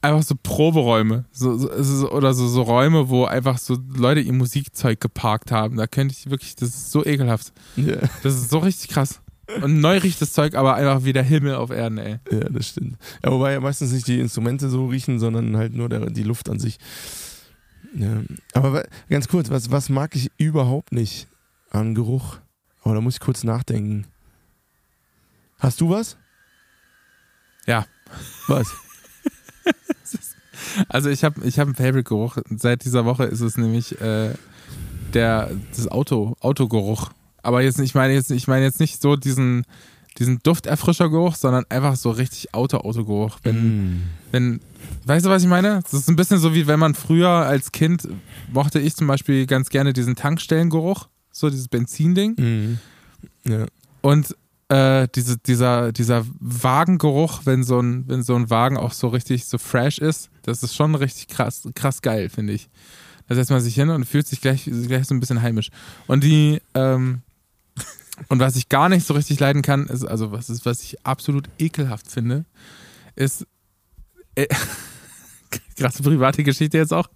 Einfach so Proberäume. So, so, oder so, so Räume, wo einfach so Leute ihr Musikzeug geparkt haben. Da könnte ich wirklich, das ist so ekelhaft. ja. Das ist so richtig krass. Und neu riecht das Zeug aber einfach wie der Himmel auf Erden, ey. ja, das stimmt. Ja, wobei ja meistens nicht die Instrumente so riechen, sondern halt nur der, die Luft an sich. Ja. Aber ganz kurz, was, was mag ich überhaupt nicht an Geruch? Oh, da muss ich kurz nachdenken. Hast du was? Ja. Was? Also ich habe ich hab einen Favorite-Geruch. Seit dieser Woche ist es nämlich äh, der, das Auto, Autogeruch. Aber jetzt, ich meine jetzt, ich meine jetzt nicht so diesen, diesen Dufterfrischergeruch, sondern einfach so richtig Auto-Auto-Geruch. Wenn, Mm. wenn, weißt du, was ich meine? Das ist ein bisschen so wie wenn man früher als Kind mochte ich zum Beispiel ganz gerne diesen Tankstellengeruch, so dieses Benzinding. Mm. Ja. Und äh, diese, dieser, dieser Wagengeruch, wenn so, ein, wenn so ein Wagen auch so richtig so fresh ist, das ist schon richtig krass, krass geil, finde ich. Da setzt man sich hin und fühlt sich gleich, gleich so ein bisschen heimisch. Und die, ähm, und was ich gar nicht so richtig leiden kann, ist, also was ist, was ich absolut ekelhaft finde, ist, äh, krasse private Geschichte jetzt auch.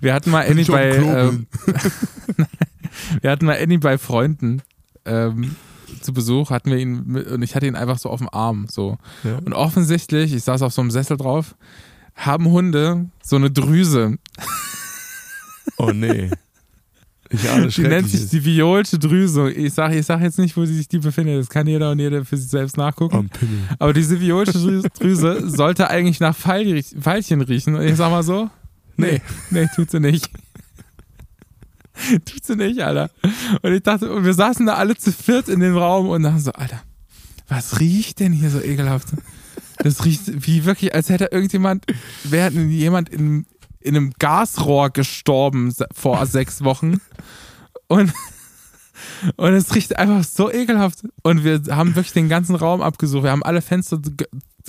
Wir hatten mal Annie bei, ähm, wir hatten mal Annie bei Freunden ähm, zu Besuch, hatten wir ihn und ich hatte ihn einfach so auf dem Arm, so. Ja. Und offensichtlich, ich saß auf so einem Sessel drauf, haben Hunde so eine Drüse. Oh nee. Ich ahne Die nennt sich die violsche Drüse. Ich sage ich sag jetzt nicht, wo sie sich die befindet. Das kann jeder und jeder für sich selbst nachgucken. Pimmel. Aber diese violsche Drü- Drüse sollte eigentlich nach Pfeil, Pfeilchen riechen. Und ich sag mal so, nee, nee, tut sie nicht. tut sie nicht, Alter. Und ich dachte, und wir saßen da alle zu viert in dem Raum und dachten so, Alter, was riecht denn hier so ekelhaft? Das riecht wie wirklich, als hätte irgendjemand, wäre jemand in, in einem Gasrohr gestorben vor sechs Wochen. Und, und es riecht einfach so ekelhaft. Und wir haben wirklich den ganzen Raum abgesucht. Wir haben alle Fenster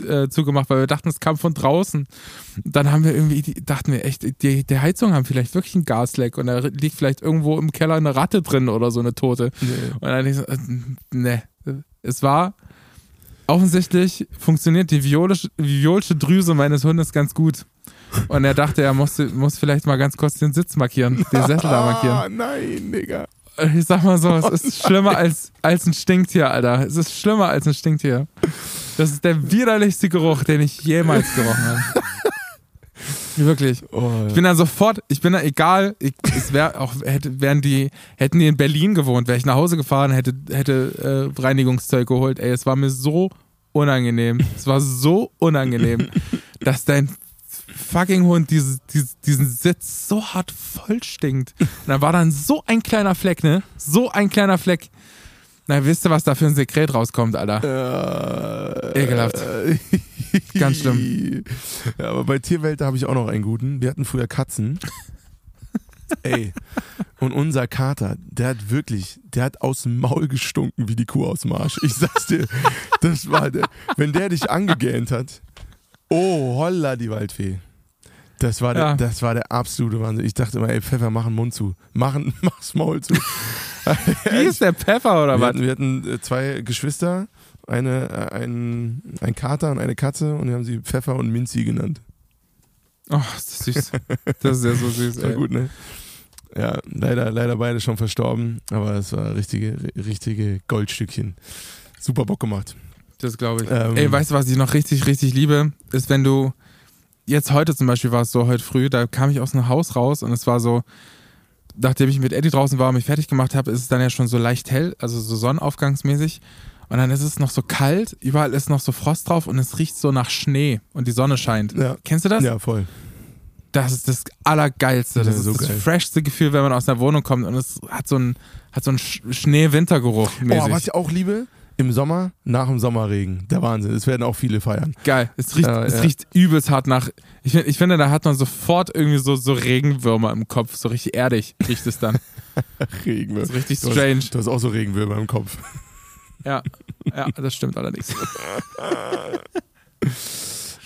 äh, zugemacht, weil wir dachten, es kam von draußen. Dann haben wir irgendwie, dachten wir echt, die, die Heizung haben vielleicht wirklich einen Gasleck und da liegt vielleicht irgendwo im Keller eine Ratte drin oder so eine Tote. Nee. Und dann ich so, äh, ne. Es war offensichtlich funktioniert die violische, Drüse meines Hundes ganz gut. Und er dachte, er muss, muss vielleicht mal ganz kurz den Sitz markieren, den Sessel da markieren. Ah, nein, Digga. Ich sag mal so, es ist schlimmer als, als ein Stinktier, Alter. Es ist schlimmer als ein Stinktier. Das ist der widerlichste Geruch, den ich jemals gerochen habe. Wirklich. Oh, Ich bin dann sofort, ich bin da egal, ich, es wäre auch, hätte, wären die, hätten die in Berlin gewohnt, wäre ich nach Hause gefahren, hätte, hätte äh, Reinigungszeug geholt. Ey, es war mir so unangenehm. Es war so unangenehm, dass dein fucking Hund dieses, dieses, diesen Sitz so hart voll stinkt. Und da war dann so ein kleiner Fleck, ne? So ein kleiner Fleck. Na, wisst ihr, was da für ein Sekret rauskommt, Alter? Äh, Ekelhaft. Ganz schlimm. Ja, aber bei Tierwelt, da habe ich auch noch einen guten. Wir hatten früher Katzen. Ey. Und unser Kater, der hat wirklich, der hat aus dem Maul gestunken wie die Kuh aus dem Arsch. Ich sag's dir, das war der, wenn der dich angegähnt hat, oh, holla die Waldfee. Das war, der, Ja. das war der absolute Wahnsinn. Ich dachte immer, ey, Pfeffer, mach den Mund zu. Mach, mach's Maul zu. Wie ist der Pfeffer oder Wir was? hatten, wir hatten äh, zwei Geschwister, eine, äh, ein, ein Kater und eine Katze und wir haben sie Pfeffer und Minzi genannt. Oh, ist das süß. Das ist ja so süß, War gut, ne? Ja, leider, leider beide schon verstorben, aber es war richtige, richtige Goldstückchen. Super Bock gemacht. Das glaube ich. Ähm, Ey, weißt du, was ich noch richtig, richtig liebe? Ist, wenn du jetzt heute zum Beispiel war es so, heute früh, da kam ich aus einem Haus raus und es war so, nachdem ich mit Eddie draußen war und mich fertig gemacht habe, ist es dann ja schon so leicht hell, also so sonnenaufgangsmäßig. Und dann ist es noch so kalt, überall ist noch so Frost drauf und es riecht so nach Schnee und die Sonne scheint. Ja. Kennst du das? Ja, voll. Das ist das Allergeilste. Das Ja, ist so das geil. freshste Gefühl, wenn man aus der Wohnung kommt und es hat so einen, hat so einen Sch- Schnee-Wintergeruch. Oh, was ich auch liebe, im Sommer, nach dem Sommerregen. Der Wahnsinn. Das werden auch viele feiern. Geil. Es riecht, Ja, es ja. riecht übelst hart nach. Ich, find, ich finde, da hat man sofort irgendwie so, so Regenwürmer im Kopf. So richtig erdig riecht es dann. Regenwürmer. Das ist richtig Du strange. hast, du hast auch so Regenwürmer im Kopf. Ja. Ja, das stimmt allerdings.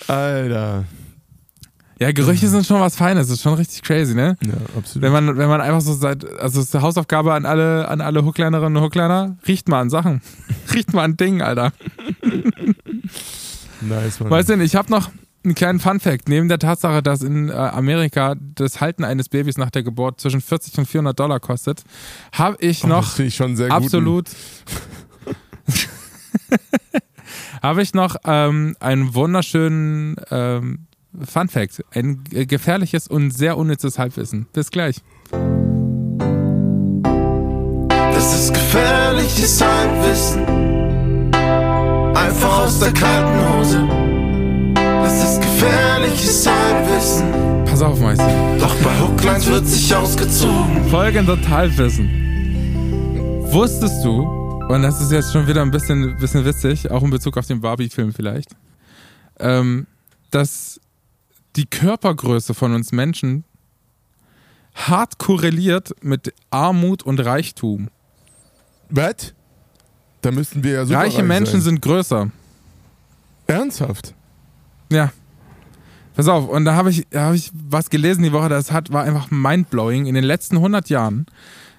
Alter. Ja, Gerüche sind schon was Feines. Das ist schon richtig crazy, ne? Ja, absolut. Wenn man, wenn man einfach so seit, also es ist eine Hausaufgabe an alle, an alle Hooklinerinnen und Hookliner, riecht mal an Sachen. riecht mal an Dingen, Alter. nice, Mann. Weißt du, ich habe noch einen kleinen Fun-Fact. Neben der Tatsache, dass in äh, Amerika das Halten eines Babys nach der Geburt zwischen 40 und 400 Dollar kostet, habe ich Oh, noch finde ich schon sehr absolut. habe ich noch ähm, einen wunderschönen ähm, Fun Fact. Ein äh, gefährliches und sehr unnützes Halbwissen. Bis gleich. Das ist gefährliches Halbwissen. Einfach aus der kalten Hose. Das ist gefährliches Halbwissen. Pass auf, Meister. Doch bei Hooklines wird sich ausgezogen. Folgendes Halbwissen. Wusstest du, Und das ist jetzt schon wieder ein bisschen, bisschen witzig, auch in Bezug auf den Barbie-Film vielleicht, ähm, dass die Körpergröße von uns Menschen hart korreliert mit Armut und Reichtum. Was? Da müssten wir ja super Reiche reich Menschen sein. sind größer. Ernsthaft? Ja. Pass auf, und da habe ich, da hab ich was gelesen die Woche, das hat, war einfach mindblowing. In den letzten 100 Jahren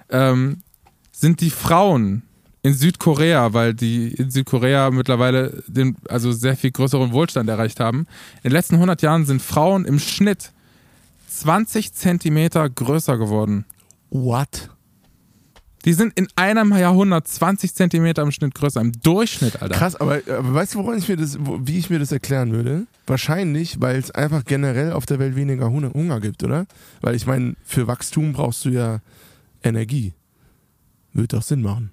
ähm, sind die Frauen in Südkorea, weil die in Südkorea mittlerweile den, also sehr viel größeren Wohlstand erreicht haben. In den letzten 100 Jahren sind Frauen im Schnitt 20 Zentimeter größer geworden. What? Die sind in einem Jahrhundert 20 Zentimeter im Schnitt größer, im Durchschnitt, Alter. Krass, aber, aber weißt du, woran ich mir das, wie ich mir das erklären würde? Wahrscheinlich, weil es einfach generell auf der Welt weniger Hunger, gibt, oder? Weil ich meine, für Wachstum brauchst du ja Energie. Wird doch Sinn machen.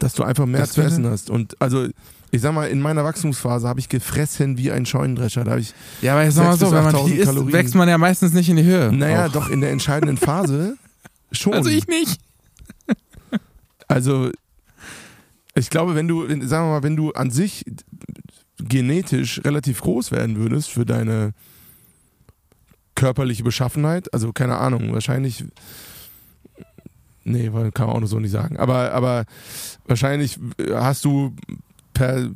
Dass du einfach mehr Das zu essen hast. Und also, ich sag mal, in meiner Wachstumsphase habe ich gefressen wie ein Scheunendrescher. Da habe ich, Ja, aber jetzt sag mal 6.000 so, wenn man viel 8.000 isst, Kalorien. wächst man ja meistens nicht in die Höhe. naja, Auch. doch in der entscheidenden Phase schon. Also ich nicht. Also, ich glaube, wenn du, sagen wir mal, wenn du an sich genetisch relativ groß werden würdest für deine körperliche Beschaffenheit, also keine Ahnung, wahrscheinlich, nee, kann man auch nur so nicht sagen, aber, aber wahrscheinlich hast du per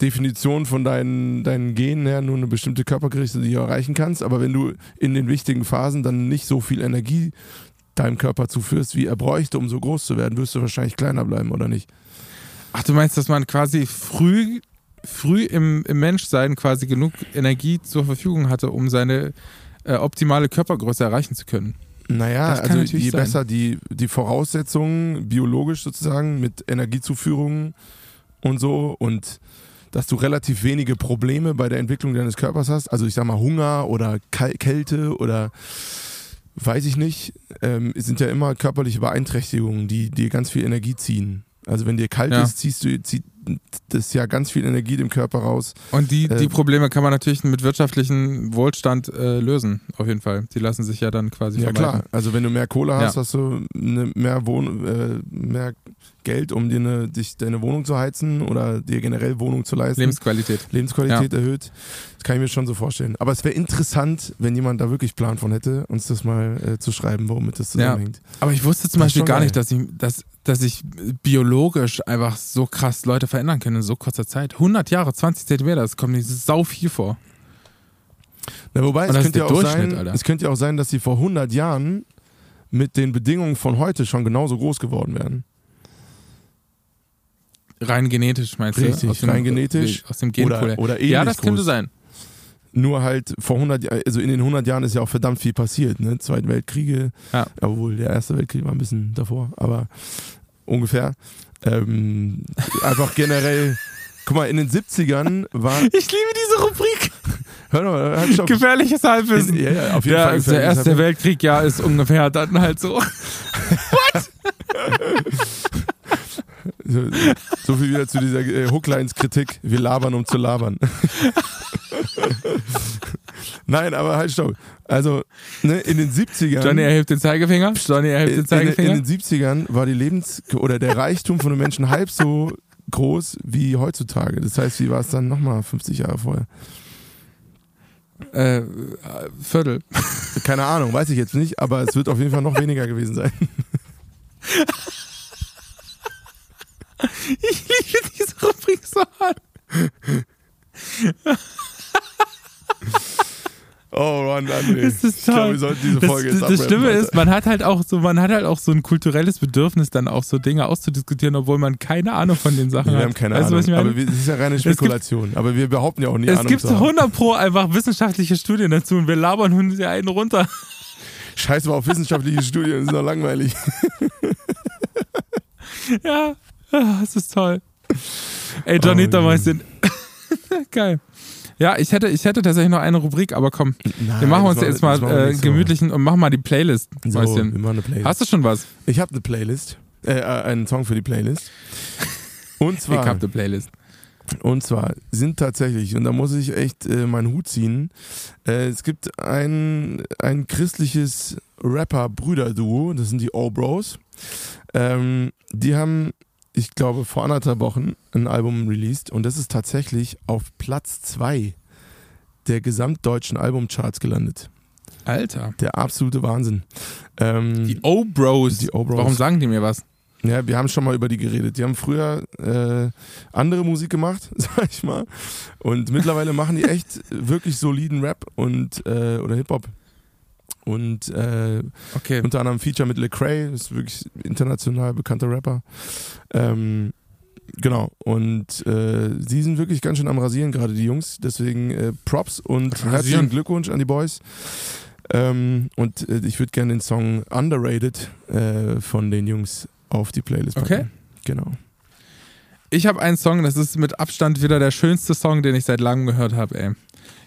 Definition von deinen, deinen Genen her nur eine bestimmte Körpergröße, die du erreichen kannst, aber wenn du in den wichtigen Phasen dann nicht so viel Energie deinem Körper zuführst, wie er bräuchte, um so groß zu werden, wirst du wahrscheinlich kleiner bleiben, oder nicht? Ach, du meinst, dass man quasi früh, früh im, im Menschsein quasi genug Energie zur Verfügung hatte, um seine äh, optimale Körpergröße erreichen zu können? Naja, also je sein. besser die, die Voraussetzungen biologisch sozusagen mit Energiezuführung und so und dass du relativ wenige Probleme bei der Entwicklung deines Körpers hast, also ich sag mal Hunger oder Kälte oder weiß ich nicht, ähm, sind ja immer körperliche Beeinträchtigungen, die dir ganz viel Energie ziehen. Also wenn dir kalt Ja. ist, ziehst du, zieht das ja ganz viel Energie dem Körper raus. Und die, die Äh, Probleme kann man natürlich mit wirtschaftlichem Wohlstand äh, lösen, auf jeden Fall. Die lassen sich ja dann quasi Ja vermeiden. klar, also wenn du mehr Kohle hast, Ja. hast du eine, mehr, Wohn äh, mehr Geld, um dir eine, dich, deine Wohnung zu heizen oder dir generell Wohnung zu leisten. Lebensqualität. Lebensqualität erhöht. Das kann ich mir schon so vorstellen. Aber es wäre interessant, wenn jemand da wirklich Plan von hätte, uns das mal äh, zu schreiben, womit das zusammenhängt. Aber ich wusste zum Das Beispiel gar geil. nicht, dass ich, dass, dass ich biologisch einfach so krass Leute verändern kann in so kurzer Zeit. 100 Jahre, 20 Zentimeter, das kommt nicht sau viel vor. Na, wobei, es könnte, ja auch sein, Alter. es könnte ja auch sein, dass sie vor 100 Jahren mit den Bedingungen von heute schon genauso groß geworden wären. Rein genetisch meinst du? Richtig, rein genetisch. Aus dem Genpool. Oder, oder ähnlich ja, das könnte groß. sein. Nur halt vor 100 Jahren, also in den 100 Jahren ist ja auch verdammt viel passiert, ne? Zweite Weltkriege, Ja. obwohl der Erste Weltkrieg war ein bisschen davor, aber ungefähr. Ähm, einfach generell, guck mal, in den 70ern war, Ich liebe diese Rubrik. hör mal, halt, stopp. Gefährliches Halbwissen. In- ja, ja, auf jeden ja, Fall der Erste Halbwissen. Weltkrieg, ja, ist ungefähr dann halt so. So, so viel wieder zu dieser äh, Hooklines-Kritik. Wir labern, um zu labern. Nein, aber halt stopp. Also, ne, in den 70ern. Johnny erhebt den Zeigefinger. Johnny erhebt den in, in, Zeigefinger. in den 70ern war die Lebens- oder der Reichtum von den Menschen halb so groß wie heutzutage. Das heißt, wie war es dann nochmal 50 Jahre vorher? äh, Viertel. Keine Ahnung, weiß ich jetzt nicht, aber es wird auf jeden Fall noch weniger gewesen sein. Ich liebe diese Rubrik so hart. Oh Mann, André. Das ist Ich glaube, toll. wir sollten diese Das, Folge das, jetzt das Schlimme Alter. ist, man hat halt auch so, man hat halt auch so ein kulturelles Bedürfnis, dann auch so Dinge auszudiskutieren, obwohl man keine Ahnung von den Sachen Wir hat. haben keine weißt Ahnung. aber wir, das ist ja reine gibt- Spekulation. aber wir behaupten ja auch nie es Ahnung gibt zu haben. 100 pro einfach wissenschaftliche Studien dazu und wir labern uns ja einen runter. Scheiß mal auf wissenschaftliche Studien, das ist doch langweilig. ja, ah, das ist toll. Ey, Johnny Oh, Damäuschen. Geil. Ja, ich hätte, ich hätte tatsächlich noch eine Rubrik, aber komm, Nein, wir machen uns war- jetzt mal wir äh, gemütlichen und machen mal die Playlist, So, wir Mäuschen. machen eine Playlist. Hast du schon was? Ich habe eine Playlist. Äh, äh, einen Song für die Playlist. Und Ich zwar, hab eine Playlist. und zwar sind tatsächlich, und da muss ich echt äh, meinen Hut ziehen, äh, es gibt ein, ein christliches Rapper-Brüder-Duo, das sind die O-Bros. Ähm, die haben ich glaube, vor anderthalb Wochen ein Album released und das ist tatsächlich auf Platz zwei der gesamtdeutschen Albumcharts gelandet. Alter. Der absolute Wahnsinn. Ähm, Die O-Bros. Die O-Bros. Warum sagen die mir was? Ja, wir haben schon mal über die geredet. Die haben früher äh, andere Musik gemacht, sag ich mal. Und mittlerweile machen die echt wirklich soliden Rap und äh, oder Hip-Hop. Und äh, Okay. unter anderem Feature mit Lecrae, ist wirklich international bekannter Rapper. Ähm, genau. Und äh, sie sind wirklich ganz schön am Rasieren, gerade die Jungs. Deswegen äh, Props und Rasieren. herzlichen Glückwunsch an die Boys. Ähm, und äh, ich würde gerne den Song Underrated äh, von den Jungs auf die Playlist packen. Okay. Genau. Ich habe einen Song, das ist mit Abstand wieder der schönste Song, den ich seit langem gehört habe, ey.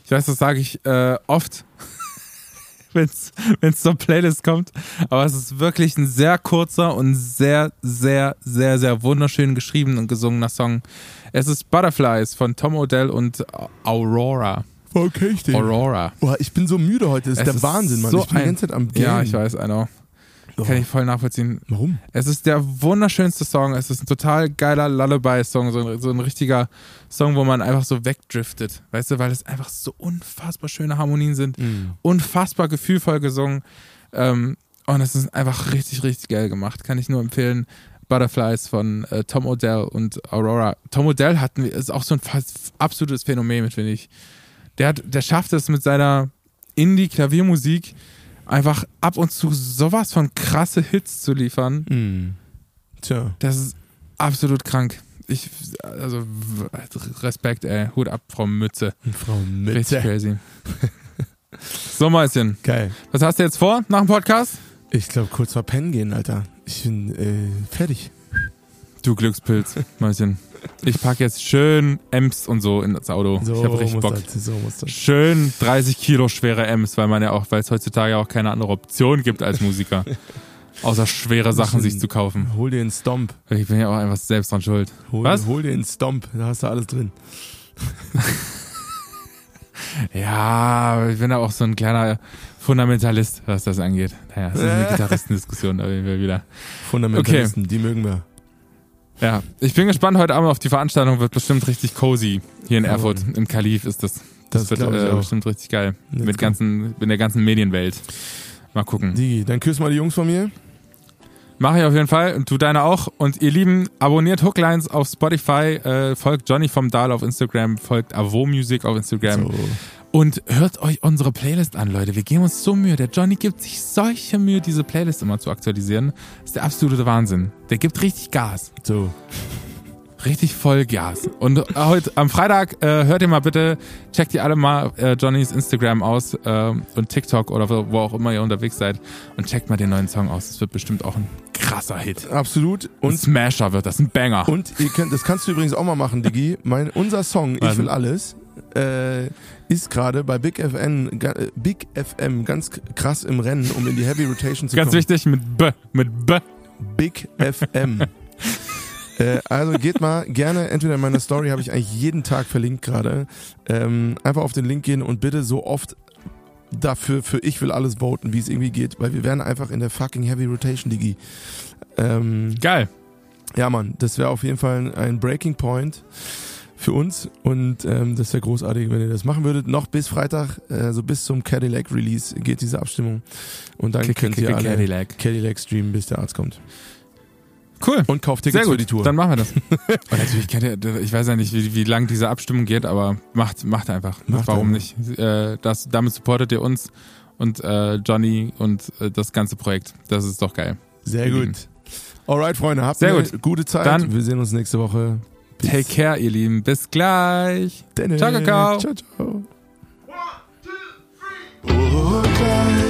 Ich weiß, das sage ich äh, oft, wenn es zur Playlist kommt, aber es ist wirklich ein sehr kurzer und sehr, sehr, sehr, sehr wunderschön geschrieben und gesungener Song. Es ist Butterflies von Tom Odell und Aurora. Okay, ich den. Aurora. Boah, ich bin so müde heute. Das ist Es der ist Wahnsinn, Mann. so ich bin die ganze Zeit am Game. Ja, ich weiß, I know. Oh. Kann ich voll nachvollziehen. Warum? Es ist der wunderschönste Song. Es ist ein total geiler Lullaby-Song. So, ein- so ein richtiger Song, wo man einfach so wegdriftet. Weißt du, weil es einfach so unfassbar schöne Harmonien sind. Mhm. Unfassbar gefühlvoll gesungen. Ähm, und es ist einfach richtig, richtig geil gemacht. Kann ich nur empfehlen. Butterflies von äh, Tom Odell und Aurora. Tom Odell hat, ist auch so ein absolutes Phänomen, finde ich. Der, hat, der schafft es mit seiner Indie-Klaviermusik einfach ab und zu sowas von krasse Hits zu liefern. Mhm. Tja. Das ist absolut krank. Ich, also Respekt, ey. Hut ab, Frau Mütze. Frau Richtig Mitte. crazy. so, Mäuschen. Geil. Was hast du jetzt vor nach dem Podcast? Ich glaube, kurz vor Pennen gehen, Alter. Ich bin äh, fertig. Du Glückspilz, Mäuschen. Ich packe jetzt schön Ems und so in das Auto. So ich habe richtig Bock. das. So. Schön 30 Kilo schwere Ems, weil man ja auch, weil es heutzutage auch keine andere Option gibt als Musiker. Außer schwere Sachen sich zu kaufen. Hol dir einen Stomp. Ich bin ja auch einfach selbst dran schuld. Hol, Was? hol dir einen Stomp. Da hast du alles drin. Ja, ich bin da auch so ein kleiner Fundamentalist, was das angeht. Naja, das ist eine Gitarristendiskussion, da wir wieder. Fundamentalisten, die mögen wir. Ja, ich bin gespannt heute Abend auf die Veranstaltung, wird bestimmt richtig cozy. Hier in Ja, Erfurt, im Kalif ist das. Das, Das wird äh, bestimmt richtig geil. Let's mit, ganzen, mit der ganzen Medienwelt. Mal gucken. Digi, dann küss mal die Jungs von mir. Mache ich auf jeden Fall und du deine auch. Und ihr Lieben, abonniert Hooklines auf Spotify, äh, folgt Johnny vom Dahl auf Instagram, folgt Avo Music auf Instagram. So. Und hört euch unsere Playlist an, Leute. Wir geben uns so Mühe. Der Johnny gibt sich solche Mühe, diese Playlist immer zu aktualisieren. Das ist der absolute Wahnsinn. Der gibt richtig Gas. so. Richtig voll Gas. Und heute am Freitag äh, hört ihr mal bitte, checkt ihr alle mal äh, Johnnys Instagram aus äh, und TikTok oder wo, wo auch immer ihr unterwegs seid und checkt mal den neuen Song aus. Das wird bestimmt auch ein krasser Hit. Absolut. Ein Und, Smasher wird das, ein Banger. und ihr könnt, das kannst du übrigens auch mal machen, Digi. Mein, unser Song, Ich Was? will alles, äh, ist gerade bei Big FM, äh, Big FM ganz krass im Rennen, um in die Heavy Rotation zu Ganz kommen. wichtig mit B, mit B. Big FM. Äh, also geht mal gerne, entweder in meiner Story habe ich eigentlich jeden Tag verlinkt gerade, ähm, einfach auf den Link gehen und bitte so oft dafür für ich will alles voten, wie es irgendwie geht, weil wir werden einfach in der fucking Heavy Rotation, Digi. Ähm, Geil. ja, Mann, das wäre auf jeden Fall ein Breaking Point für uns und ähm, das wäre großartig, wenn ihr das machen würdet. Noch bis Freitag, also bis zum Cadillac Release geht diese Abstimmung und dann könnt ihr alle Cadillac. Cadillac streamen, bis der Arzt kommt. Cool. Und kauft Tickets Sehr gut. für die Tour. Dann machen wir das. Und natürlich kennt ihr, ich weiß ja nicht, wie, wie lang diese Abstimmung geht, aber macht, macht einfach. Macht Warum einfach. nicht? Äh, das, damit supportet ihr uns und äh, Johnny und äh, das ganze Projekt. Das ist doch geil. Sehr gut. Alright, Freunde, habt Sehr eine gut. gute Zeit. Dann wir sehen uns nächste Woche. Bis. Take care, ihr Lieben. Bis gleich. Dennis. Ciao, Kakao. Ciao, ciao. One, two, three. Oh,